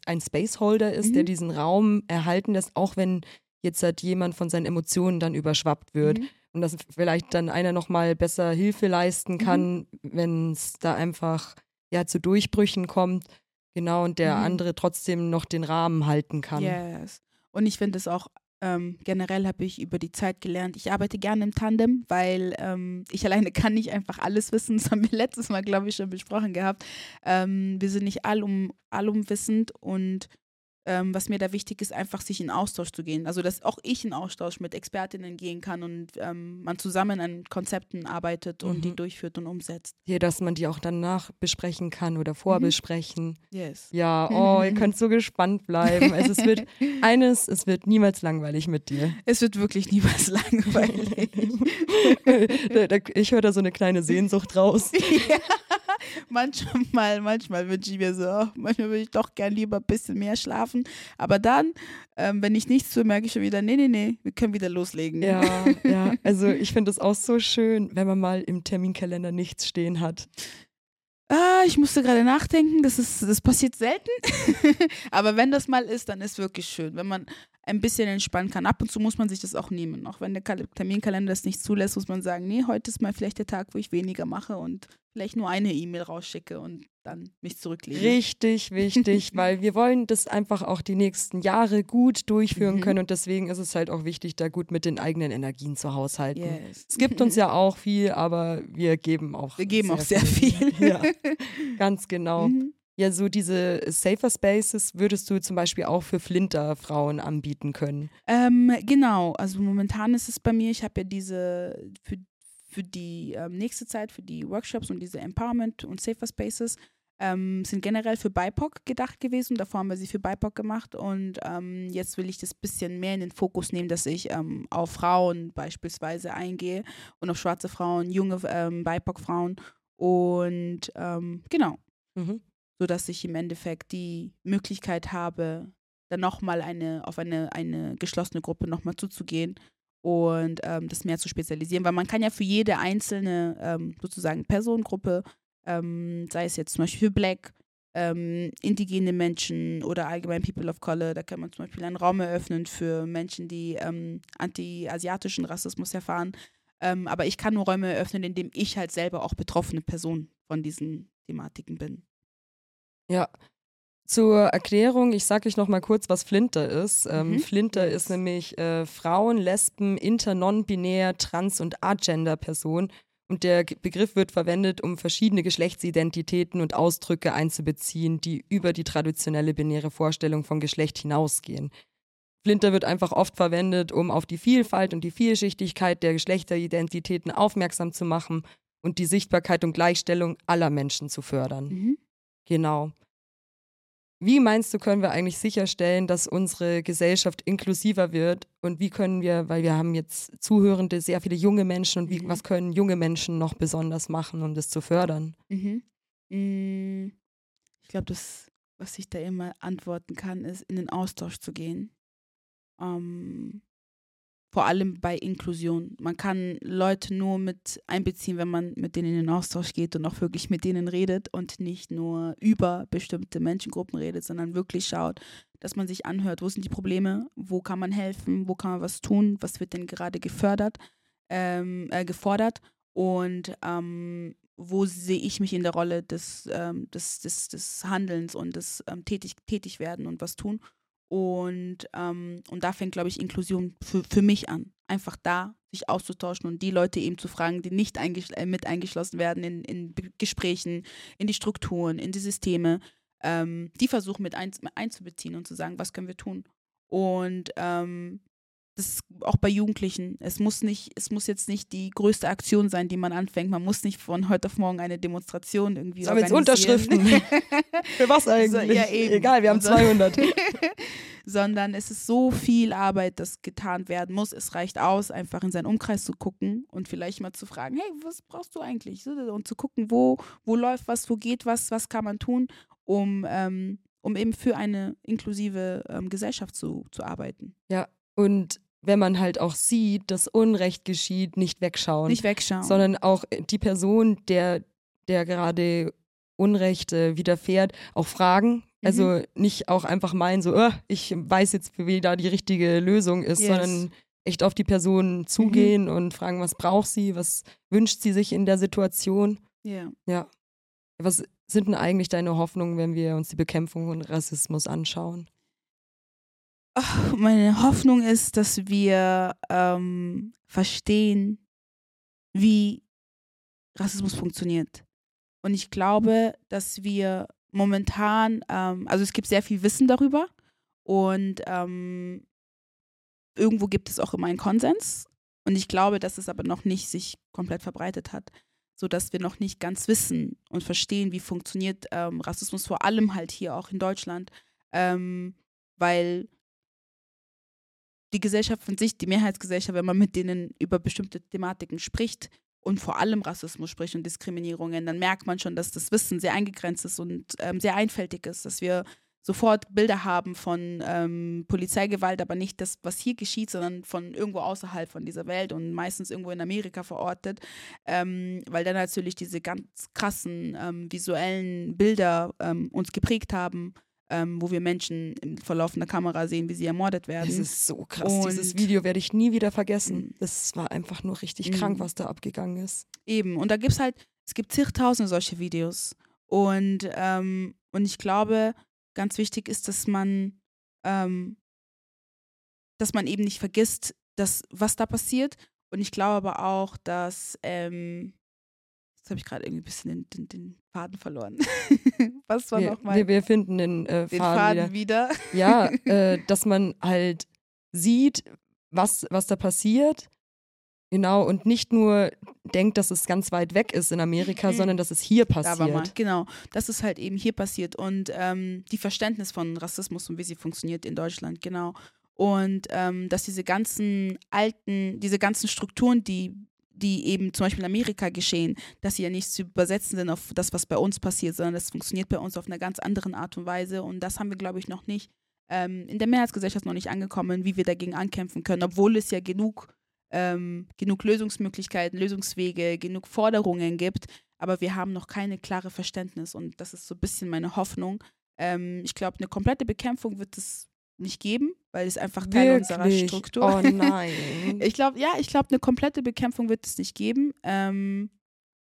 ein Spaceholder ist, mhm. der diesen Raum erhalten lässt, auch wenn jetzt halt jemand von seinen Emotionen dann überschwappt wird. Mhm. Und dass vielleicht dann einer nochmal besser Hilfe leisten kann, mhm. wenn es da einfach ja zu Durchbrüchen kommt. Genau, und der mhm. andere trotzdem noch den Rahmen halten kann. Yes. Und ich finde es auch ähm, generell habe ich über die Zeit gelernt, ich arbeite gerne im Tandem, weil ähm, ich alleine kann nicht einfach alles wissen. Das haben wir letztes Mal, glaube ich, schon besprochen gehabt. Ähm, wir sind nicht allum, allumwissend und ähm, was mir da wichtig ist, einfach sich in Austausch zu gehen. Also, dass auch ich in Austausch mit Expertinnen gehen kann und ähm, man zusammen an Konzepten arbeitet und mhm. die durchführt und umsetzt. Ja, dass man die auch danach besprechen kann oder vorbesprechen. Mhm. Yes. Ja, oh, ihr könnt so gespannt bleiben. Also, es wird eines, es wird niemals langweilig mit dir. Es wird wirklich niemals langweilig. ich höre da so eine kleine Sehnsucht raus. ja manchmal, manchmal wünsche ich mir so, oh, manchmal würde ich doch gern lieber ein bisschen mehr schlafen. Aber dann, ähm, wenn ich nichts tue, merke ich schon wieder, nee, nee, nee, wir können wieder loslegen. Ja, ja. Also ich finde es auch so schön, wenn man mal im Terminkalender nichts stehen hat. Ah, ich musste gerade nachdenken, das, ist, das passiert selten. Aber wenn das mal ist, dann ist wirklich schön, wenn man ein bisschen entspannen kann. Ab und zu muss man sich das auch nehmen. Auch wenn der Terminkalender das nicht zulässt, muss man sagen, nee, heute ist mal vielleicht der Tag, wo ich weniger mache und vielleicht nur eine E-Mail rausschicke und dann mich zurücklehne. Richtig wichtig, weil wir wollen das einfach auch die nächsten Jahre gut durchführen Mhm. können und deswegen ist es halt auch wichtig, da gut mit den eigenen Energien zu haushalten. Yes. Es gibt uns ja auch viel, aber wir geben auch Wir geben auch sehr viel. Ja, ganz genau. Mhm. Ja, so diese Safer Spaces würdest du zum Beispiel auch für Flinter-Frauen anbieten können. Ähm, genau, also momentan ist es bei mir, ich habe ja diese für, für die ähm, nächste Zeit, für die Workshops und diese Empowerment und Safer Spaces, ähm, sind generell für BIPOC gedacht gewesen. Davor haben wir sie für BIPOC gemacht und ähm, jetzt will ich das bisschen mehr in den Fokus nehmen, dass ich ähm, auf Frauen beispielsweise eingehe und auf schwarze Frauen, junge ähm, BIPOC-Frauen und ähm, genau, Mhm. Sodass ich im Endeffekt die Möglichkeit habe, dann nochmal eine, auf eine, eine geschlossene Gruppe nochmal zuzugehen und ähm, das mehr zu spezialisieren. Weil man kann ja für jede einzelne ähm, sozusagen Personengruppe, ähm, sei es jetzt zum Beispiel für Black, ähm, indigene Menschen oder allgemein People of Color, da kann man zum Beispiel einen Raum eröffnen für Menschen, die ähm, anti-asiatischen Rassismus erfahren. Ähm, aber ich kann nur Räume eröffnen, indem ich halt selber auch betroffene Person von diesen Thematiken bin. Ja. Zur Erklärung, ich sage euch noch mal kurz, was Flinter ist. Ähm, Mhm. Flinter ist nämlich äh, Frauen, Lesben, inter, non-binär, trans- und agender-Personen. Und der Begriff wird verwendet, um verschiedene Geschlechtsidentitäten und Ausdrücke einzubeziehen, die über die traditionelle binäre Vorstellung von Geschlecht hinausgehen. Flinter wird einfach oft verwendet, um auf die Vielfalt und die Vielschichtigkeit der Geschlechteridentitäten aufmerksam zu machen und die Sichtbarkeit und Gleichstellung aller Menschen zu fördern. Mhm. Genau. Wie meinst du, können wir eigentlich sicherstellen, dass unsere Gesellschaft inklusiver wird? Und wie können wir, weil wir haben jetzt Zuhörende, sehr viele junge Menschen, und wie, Mhm. was können junge Menschen noch besonders machen, um das zu fördern? Mhm. Mm, Ich glaube, das, was ich da immer antworten kann, ist, in den Austausch zu gehen. Ähm, vor allem bei Inklusion. Man kann Leute nur mit einbeziehen, wenn man mit denen in den Austausch geht und auch wirklich mit denen redet und nicht nur über bestimmte Menschengruppen redet, sondern wirklich schaut, dass man sich anhört, wo sind die Probleme, wo kann man helfen, wo kann man was tun, was wird denn gerade gefördert, ähm, äh, gefordert? Und ähm, wo sehe ich mich in der Rolle des, ähm, des, des, des Handelns und des ähm, tätig, tätig werden und was tun. Und, ähm, und da fängt, glaube ich, Inklusion für, für mich an. Einfach da sich auszutauschen und die Leute eben zu fragen, die nicht eingeschl äh, mit eingeschlossen werden in, in Gesprächen, in die Strukturen, in die Systeme, ähm, die versuchen mit ein, einzubeziehen und zu sagen, was können wir tun. Und ähm, das ist auch bei Jugendlichen. Es muss nicht, es muss jetzt nicht die größte Aktion sein, die man anfängt. Man muss nicht von heute auf morgen eine Demonstration irgendwie Sammeln jetzt organisieren. Unterschriften. Für was eigentlich? ja, eben. Egal, wir haben Und so- 200. Sondern es ist so viel Arbeit, das getan werden muss. Es reicht aus, einfach in seinen Umkreis zu gucken und vielleicht mal zu fragen, hey, was brauchst du eigentlich? So, Und zu gucken, wo, wo läuft was, wo geht was, was kann man tun, um, ähm, um eben für eine inklusive ähm, Gesellschaft zu, zu arbeiten. Und wenn man halt auch sieht, dass Unrecht geschieht, nicht wegschauen. Nicht wegschauen. sondern auch die Person, der, der gerade Unrecht äh, widerfährt, auch fragen. Also nicht auch einfach meinen, so, "Oh, ich weiß jetzt, wie da die richtige Lösung ist, Yes. sondern echt auf die Person zugehen und fragen, was braucht sie, was wünscht sie sich in der Situation. ja. Ja. Was sind denn eigentlich deine Hoffnungen, wenn wir uns die Bekämpfung von Rassismus anschauen? Ach, meine Hoffnung ist, dass wir ähm, verstehen, wie Rassismus funktioniert. Und ich glaube, dass wir momentan, ähm, also es gibt sehr viel Wissen darüber und ähm, irgendwo gibt es auch immer einen Konsens. Und ich glaube, dass es aber noch nicht sich komplett verbreitet hat, sodass wir noch nicht ganz wissen und verstehen, wie funktioniert ähm, Rassismus, vor allem halt hier auch in Deutschland, ähm, weil die Gesellschaft von sich, die Mehrheitsgesellschaft, wenn man mit denen über bestimmte Thematiken spricht und vor allem Rassismus spricht und Diskriminierungen, dann merkt man schon, dass das Wissen sehr eingegrenzt ist und ähm, sehr einfältig ist, dass wir sofort Bilder haben von ähm, Polizeigewalt, aber nicht das, was hier geschieht, sondern von irgendwo außerhalb von dieser Welt und meistens irgendwo in Amerika verortet, ähm, weil dann natürlich diese ganz krassen ähm, visuellen Bilder ähm, uns geprägt haben, ähm, wo wir Menschen im Verlauf einer Kamera sehen, wie sie ermordet werden. Das ist so krass. Dieses Und- Video werde ich nie wieder vergessen. Mhm. Das war einfach nur richtig Mhm. krank, was da abgegangen ist. Eben. Und da gibt es halt, es gibt zigtausende solche Videos. Und, ähm, und ich glaube, ganz wichtig ist, dass man, ähm, dass man eben nicht vergisst, dass, was da passiert. Und ich glaube aber auch, dass, ähm, habe ich gerade irgendwie ein bisschen den, den, den Faden verloren. was war nochmal? wir, wir finden den, äh, Den Faden, Faden wieder. wieder. Ja, äh, dass man halt sieht, was, was da passiert. Genau, und nicht nur denkt, dass es ganz weit weg ist in Amerika, Mhm. sondern dass es hier Da war mal, passiert. genau. Das ist halt eben hier passiert und ähm, die Verständnis von Rassismus und wie sie funktioniert in Deutschland, genau. Und ähm, dass diese ganzen alten, diese ganzen Strukturen, die, die eben zum Beispiel in Amerika geschehen, dass sie ja nicht zu übersetzen sind auf das, was bei uns passiert, sondern das funktioniert bei uns auf einer ganz anderen Art und Weise. Und das haben wir, glaube ich, noch nicht ähm, in der Mehrheitsgesellschaft noch nicht angekommen, wie wir dagegen ankämpfen können, obwohl es ja genug ähm, genug Lösungsmöglichkeiten, Lösungswege, genug Forderungen gibt, aber wir haben noch keine klare Verständnis und das ist so ein bisschen meine Hoffnung. Ähm, ich glaube, eine komplette Bekämpfung wird es nicht geben, weil es einfach Teil unserer Wirklich? Struktur Oh nein. ich glaube, ja, ich glaube, eine komplette Bekämpfung wird es nicht geben, ähm,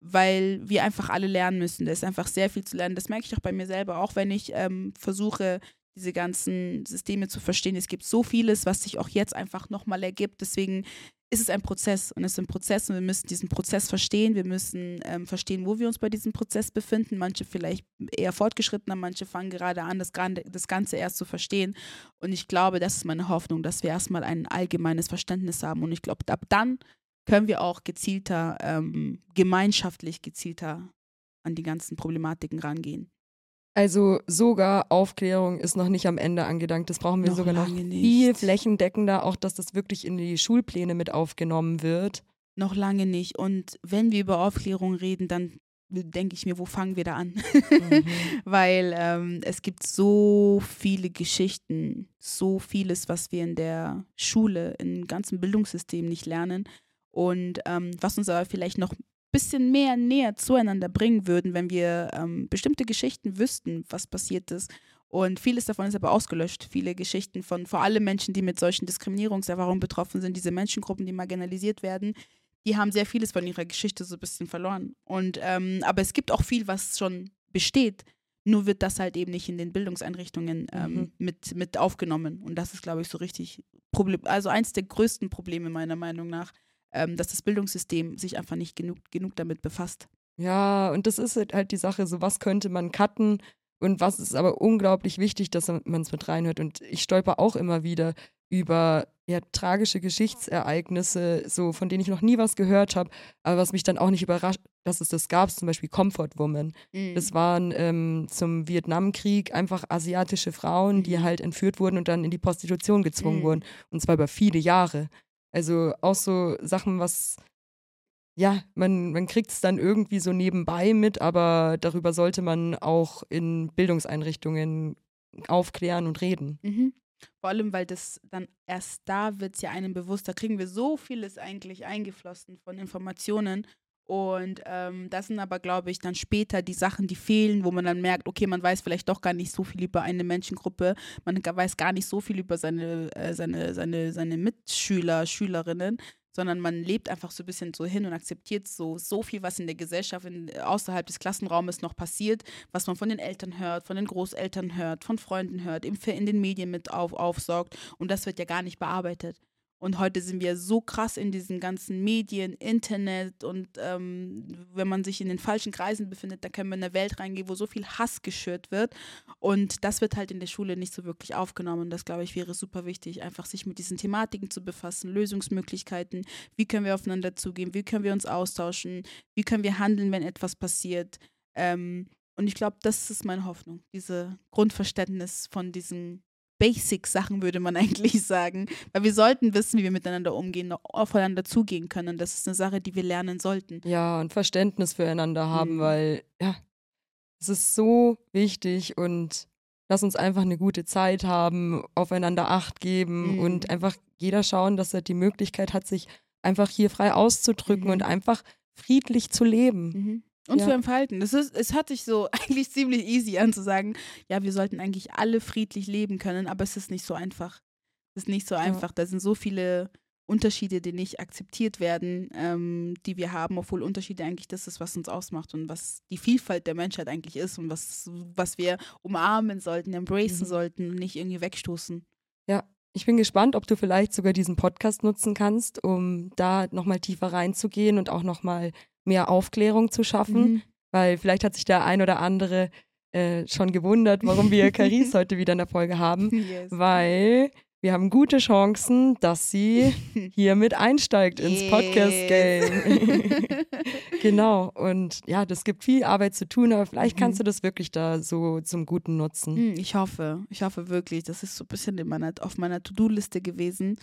weil wir einfach alle lernen müssen. Da ist einfach sehr viel zu lernen. Das merke ich auch bei mir selber, auch wenn ich ähm, versuche, diese ganzen Systeme zu verstehen. Es gibt so vieles, was sich auch jetzt einfach nochmal ergibt. Deswegen ist es ein Prozess und es ist ein Prozess und wir müssen diesen Prozess verstehen. Wir müssen ähm, verstehen, wo wir uns bei diesem Prozess befinden. Manche vielleicht eher fortgeschrittener, manche fangen gerade an, das, das Ganze erst zu verstehen. Und ich glaube, das ist meine Hoffnung, dass wir erstmal ein allgemeines Verständnis haben. Und ich glaube, ab dann können wir auch gezielter, ähm, gemeinschaftlich gezielter an die ganzen Problematiken rangehen. Also sogar Aufklärung ist noch nicht am Ende angedankt. Das brauchen wir Noch sogar noch lange nicht. viel flächendeckender, auch dass das wirklich in die Schulpläne mit aufgenommen wird. Noch lange nicht. Und wenn wir über Aufklärung reden, dann denke ich mir, wo fangen wir da an? Mhm. Weil ähm, es gibt so viele Geschichten, so vieles, was wir in der Schule, im ganzen Bildungssystem nicht lernen. Und ähm, was uns aber vielleicht noch bisschen mehr näher zueinander bringen würden, wenn wir ähm, bestimmte Geschichten wüssten, was passiert ist. Und vieles davon ist aber ausgelöscht. Viele Geschichten von vor allem Menschen, die mit solchen Diskriminierungserfahrungen betroffen sind, diese Menschengruppen, die marginalisiert werden, die haben sehr vieles von ihrer Geschichte so ein bisschen verloren. Und ähm, aber es gibt auch viel, was schon besteht. Nur wird das halt eben nicht in den Bildungseinrichtungen ähm, Mhm. mit, mit aufgenommen. Und das ist, glaube ich, so richtig Problem, also eins der größten Probleme meiner Meinung nach, ähm, dass das Bildungssystem sich einfach nicht genug, genug damit befasst. Ja, und das ist halt die Sache, so was könnte man cutten und was ist aber unglaublich wichtig, dass man es mit reinhört. Und ich stolper auch immer wieder über ja, tragische Geschichtsereignisse, so von denen ich noch nie was gehört habe, aber was mich dann auch nicht überrascht, dass es das gab, zum Beispiel Comfort Woman. Das waren ähm, zum Vietnamkrieg einfach asiatische Frauen, die Mhm. halt entführt wurden und dann in die Prostitution gezwungen Mhm. wurden. Und zwar über viele Jahre. Also auch so Sachen, was, ja, man, man kriegt es dann irgendwie so nebenbei mit, aber darüber sollte man auch in Bildungseinrichtungen aufklären und reden. Mhm. Vor allem, weil das dann erst da wird es ja einem bewusst, da kriegen wir so vieles eigentlich eingeflossen von Informationen. Und ähm, das sind aber, glaube ich, dann später die Sachen, die fehlen, wo man dann merkt, okay, man weiß vielleicht doch gar nicht so viel über eine Menschengruppe, man weiß gar nicht so viel über seine, äh, seine, seine, seine Mitschüler, Schülerinnen, sondern man lebt einfach so ein bisschen so hin und akzeptiert so, so viel, was in der Gesellschaft, in, außerhalb des Klassenraumes noch passiert, was man von den Eltern hört, von den Großeltern hört, von Freunden hört, im, in den Medien mit auf, aufsaugt und das wird ja gar nicht bearbeitet. Und heute sind wir so krass in diesen ganzen Medien, Internet und ähm, wenn man sich in den falschen Kreisen befindet, dann können wir in eine Welt reingehen, wo so viel Hass geschürt wird. Und das wird halt in der Schule nicht so wirklich aufgenommen. Und das, glaube ich, wäre super wichtig, einfach sich mit diesen Thematiken zu befassen, Lösungsmöglichkeiten, wie können wir aufeinander zugehen, wie können wir uns austauschen, wie können wir handeln, wenn etwas passiert. Ähm, und ich glaube, das ist meine Hoffnung, diese Grundverständnis von diesen Basic-Sachen, würde man eigentlich sagen. Weil wir sollten wissen, wie wir miteinander umgehen, aufeinander zugehen können. Das ist eine Sache, die wir lernen sollten. Ja, und Verständnis füreinander haben, Mhm. weil, ja, es ist so wichtig und lass uns einfach eine gute Zeit haben, aufeinander Acht geben Mhm. und einfach jeder schauen, dass er die Möglichkeit hat, sich einfach hier frei auszudrücken Mhm. und einfach friedlich zu leben. Und Ja. zu entfalten. Das ist, es hat sich so eigentlich ziemlich easy an zu sagen, ja, wir sollten eigentlich alle friedlich leben können, aber es ist nicht so einfach. Es ist nicht so einfach. Da sind so viele Unterschiede, die nicht akzeptiert werden, ähm, die wir haben, obwohl Unterschiede eigentlich das ist, was uns ausmacht und was die Vielfalt der Menschheit eigentlich ist und was, was wir umarmen sollten, embracen Mhm. sollten und nicht irgendwie wegstoßen. Ja, ich bin gespannt, ob du vielleicht sogar diesen Podcast nutzen kannst, um da nochmal tiefer reinzugehen und auch nochmal mehr Aufklärung zu schaffen. Mhm. Weil vielleicht hat sich der ein oder andere äh, schon gewundert, warum wir Caris heute wieder in der Folge haben. Yes. Weil wir haben gute Chancen, dass sie hier mit einsteigt ins Yes. Podcast-Game. genau. Und ja, das gibt viel Arbeit zu tun, aber vielleicht kannst Mhm. du das wirklich da so zum Guten nutzen. Hm, Ich hoffe, ich hoffe wirklich. Das ist so ein bisschen in meiner, auf meiner To-Do-Liste gewesen.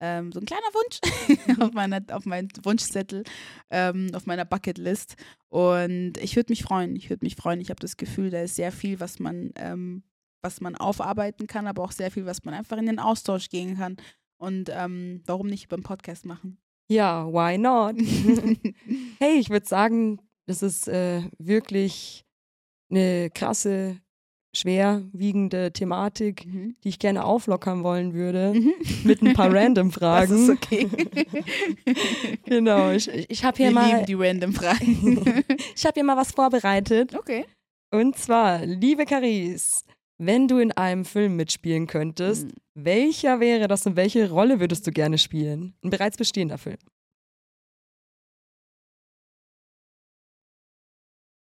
Ähm, so ein kleiner Wunsch auf, meiner, auf meinem Wunschzettel, ähm, auf meiner Bucketlist. Und ich würde mich freuen. Ich würde mich freuen. Ich habe das Gefühl, da ist sehr viel, was man, ähm, was man aufarbeiten kann, aber auch sehr viel, was man einfach in den Austausch gehen kann. Und ähm, warum nicht beim Podcast machen? Ja, why not? hey, ich würde sagen, das ist äh, wirklich eine krasse, schwerwiegende Thematik, Mhm. die ich gerne auflockern wollen würde. Mhm. Mit ein paar random Das ist okay. Genau, ich, ich habe hier Wir mal, lieben die random Fragen. ich habe hier mal was vorbereitet. okay. Und zwar, liebe Caris, wenn du in einem Film mitspielen könntest, Mhm. welcher wäre das und welche Rolle würdest du gerne spielen? Ein bereits bestehender Film.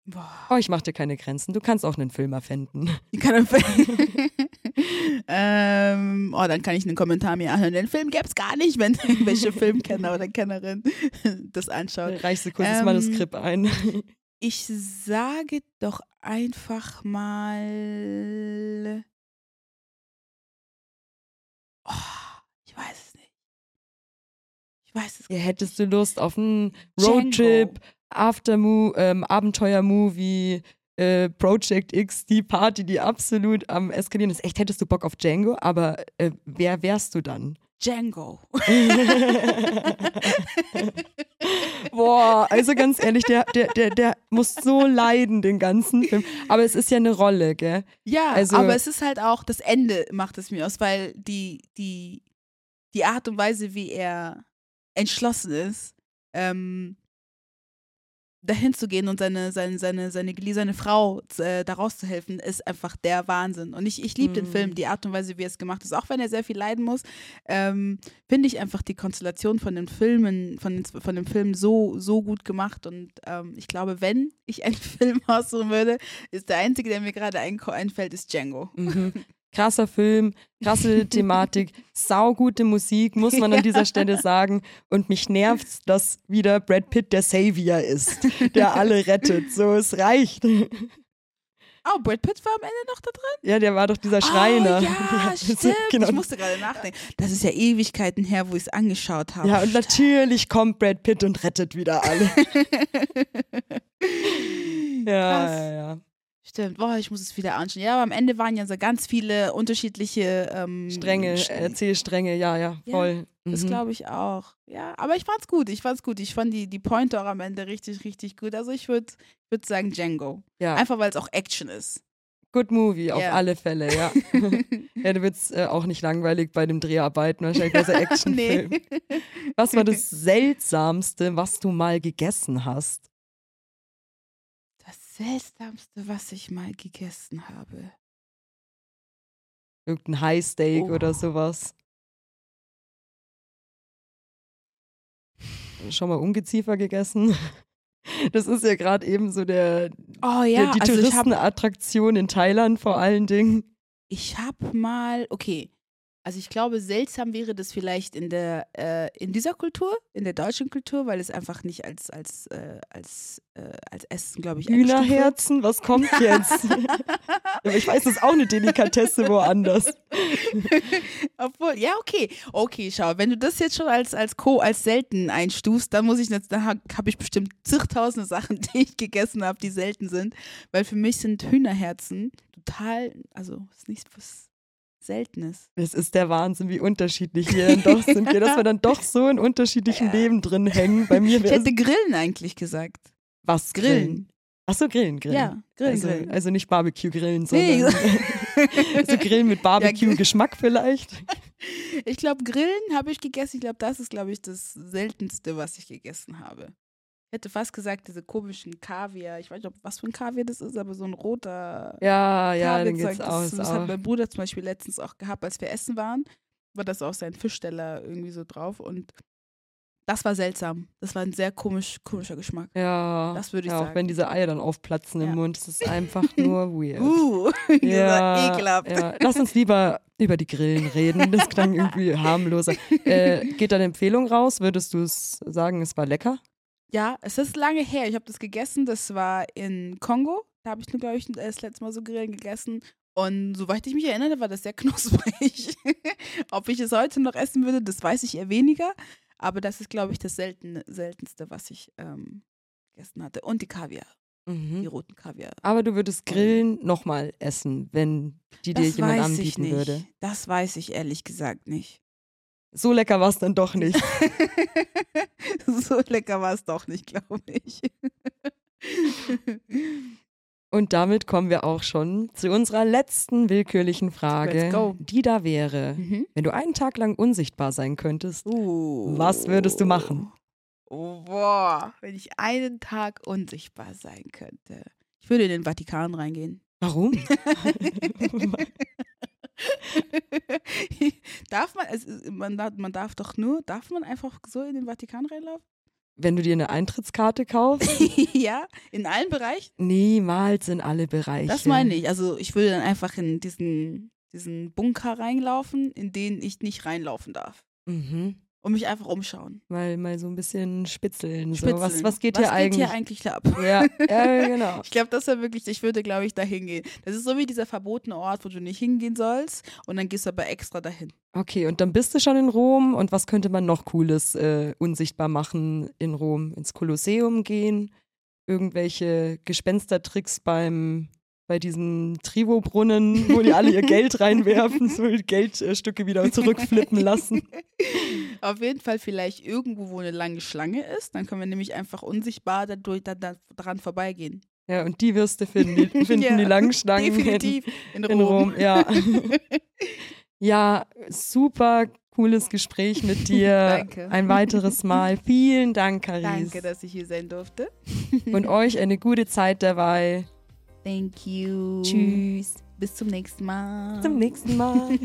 Boah. Oh, ich mach dir keine Grenzen. Du kannst auch einen Film erfinden. Ich kann empfehlen. ähm, oh, dann kann ich einen Kommentar mir anhören. Den Film gäbe es gar nicht, wenn irgendwelche Filmkenner oder Kennerin das anschaut. Reichst du kurz das Ähm, Manuskript ein. Ich sage doch einfach mal. Oh, ich weiß es nicht. Ich weiß es Ja, hättest du Lust auf einen Django. Roadtrip, Aftermo ähm, Abenteuer-Movie, äh, Project X, die Party, die absolut am Eskalieren ist. Echt, hättest du Bock auf Django, aber äh, wer wärst du dann? Django. Boah, also ganz ehrlich, der, der, der, der muss so leiden, den ganzen Film. Aber es ist ja eine Rolle, gell? Ja, Also- aber es ist halt auch, das Ende macht es mir aus, weil die, die, die Art und Weise, wie er entschlossen ist, ähm, dahin zu gehen und seine, seine, seine, seine geliebte Frau äh, da rauszuhelfen, ist einfach der Wahnsinn. Und ich, ich liebe den Mhm. Film, die Art und Weise, wie er es gemacht ist, auch wenn er sehr viel leiden muss, ähm, finde ich einfach die Konstellation von den Filmen, von, den, von dem Film so, so gut gemacht. Und ähm, ich glaube, wenn ich einen Film aussuchen würde, ist der einzige, der mir gerade ein einfällt, ist Django. Mhm. Krasser Film, krasse Thematik, saugute Musik, muss man an dieser Stelle sagen. Und mich nervt, dass wieder Brad Pitt der Savior ist, der alle rettet. So, es reicht. Oh, Brad Pitt war am Ende noch da drin? Ja, der war doch dieser Schreiner. Oh, ja, stimmt. genau. Ich musste gerade nachdenken. Das ist ja Ewigkeiten her, wo ich es angeschaut habe. Ja, und natürlich kommt Brad Pitt und rettet wieder alle. Ja, Krass. ja, ja. Stimmt, boah, ich muss es wieder anschauen. Ja, aber am Ende waren ja so ganz viele unterschiedliche ähm, Stränge, Erzählstränge, ja, ja, Ja, voll. Das Mhm. glaube ich auch. Ja, aber ich fand's gut. Ich fand's gut. Ich fand die, die Pointe auch am Ende richtig, richtig gut. Also ich würde würd sagen Django. Ja, Einfach weil es auch Action ist. good movie, auf Ja. alle Fälle, ja. ja, du wird's äh, auch nicht langweilig bei dem Dreharbeiten, wahrscheinlich so Actionfilm. nee. Was war das Seltsamste, was du mal gegessen hast? Seltsamste, was ich mal gegessen habe. Irgendein Highsteak Oh. oder sowas? Schon mal Ungeziefer gegessen? Das ist ja gerade eben so der, Oh der ja, die also Touristenattraktion in Thailand vor allen Dingen. ich hab mal, okay, also ich glaube, seltsam wäre das vielleicht in der, äh, in dieser Kultur, in der deutschen Kultur, weil es einfach nicht als, als, äh, als, äh, als Essen, glaube ich. Hühnerherzen, was kommt jetzt? Ich weiß, das ist auch eine Delikatesse woanders. Obwohl, ja, okay. Okay, schau, wenn du das jetzt schon als, als Co, als selten einstufst, dann muss ich jetzt, dann habe hab ich bestimmt zigtausende Sachen, die ich gegessen habe, die selten sind. Weil für mich sind Hühnerherzen total, also ist nichts was Seltenes. Das ist der Wahnsinn, wie unterschiedlich wir dann doch sind, gell, dass wir dann doch so in unterschiedlichen Ja. Leben drin hängen. Bei mir Ich hätte Grillen eigentlich gesagt. was Grillen. Achso, Grillen, Grillen. Ja, Grillen, also, Grillen. also nicht Barbecue-Grillen, Nee. sondern also Grillen mit Barbecue-Geschmack vielleicht. Ich glaube, Grillen habe ich gegessen. Ich glaube, das ist, glaube ich, das seltenste, was ich gegessen habe. Hätte fast gesagt, diese komischen Kaviar. Ich weiß nicht, was für ein Kaviar das ist, aber so ein roter Ja, ja, Kaviarzeug. geht's auch. Das, ist das hat auch. mein Bruder zum Beispiel letztens auch gehabt, als wir essen waren. War das auch sein Fischsteller irgendwie so drauf. Und das war seltsam. Das war ein sehr komisch, komischer Geschmack. Ja, Das würde ich ja, auch sagen. wenn diese Eier dann aufplatzen Ja. im Mund, das ist einfach nur weird. Uh, dieser ekelhaft. ja. Lass uns lieber über die Grillen reden. Das klang irgendwie harmloser. Äh, geht deine Empfehlung raus? Würdest du es sagen, es war lecker? Ja, es ist lange her. Ich habe das gegessen. Das war in Kongo. Da habe ich nur, glaube ich, das letzte Mal so Grillen gegessen. Und soweit ich mich erinnere, war das sehr knusprig. Ob ich es heute noch essen würde, das weiß ich eher weniger. Aber das ist, glaube ich, das selten, seltenste, was ich ähm, gegessen hatte. Und die Kaviar, die Mhm. roten Kaviar. Aber du würdest Grillen nochmal essen, wenn die dir Das jemand weiß ich anbieten nicht. würde. Das weiß ich ehrlich gesagt nicht. So lecker war es dann doch nicht. so lecker war es doch nicht, glaube ich. Und damit kommen wir auch schon zu unserer letzten willkürlichen Frage, Let's go. die da wäre. mhm. Wenn du einen Tag lang unsichtbar sein könntest, uh. Was würdest du machen? Oh, boah, wenn ich einen Tag unsichtbar sein könnte. Ich würde in den Vatikan reingehen. warum? darf man, es, man, darf- man darf doch nur, darf man einfach so in den Vatikan reinlaufen? Wenn du dir eine Eintrittskarte kaufst? ja, in allen Bereichen? Niemals in alle Bereiche. Das meine ich. Also ich würde dann einfach in diesen, diesen Bunker reinlaufen, in den ich nicht reinlaufen darf. Mhm. Und mich einfach umschauen. Mal, mal so ein bisschen spitzeln. So. Was, Spitzeln. was geht was hier eigentlich? hier eigentlich ab? Ja, ja, genau. Ich glaube, das wäre wirklich, ich würde, glaube ich, da hingehen. Das ist so wie dieser verbotene Ort, wo du nicht hingehen sollst und dann gehst du aber extra dahin. Okay, und dann bist du schon in Rom. Und was könnte man noch Cooles äh, unsichtbar machen in Rom? Ins Kolosseum gehen? Irgendwelche Gespenstertricks beim bei diesem Trivo-Brunnen, wo die alle ihr Geld reinwerfen, so Geldstücke wieder zurückflippen lassen. Auf jeden Fall vielleicht irgendwo, wo eine lange Schlange ist. Dann können wir nämlich einfach unsichtbar dadurch, da, da, daran vorbeigehen. Ja, und die wirst du finden, die, finden Ja, die langen Schlangen Definitiv in in, Rom. in Rom. Ja. ja, super cooles Gespräch mit dir. Danke. Ein weiteres Mal. Vielen Dank, Caris. Danke, dass ich hier sein durfte. Und euch eine gute Zeit dabei. Thank you. Tschüss. Bis zum nächsten Mal. Bis zum nächsten Mal.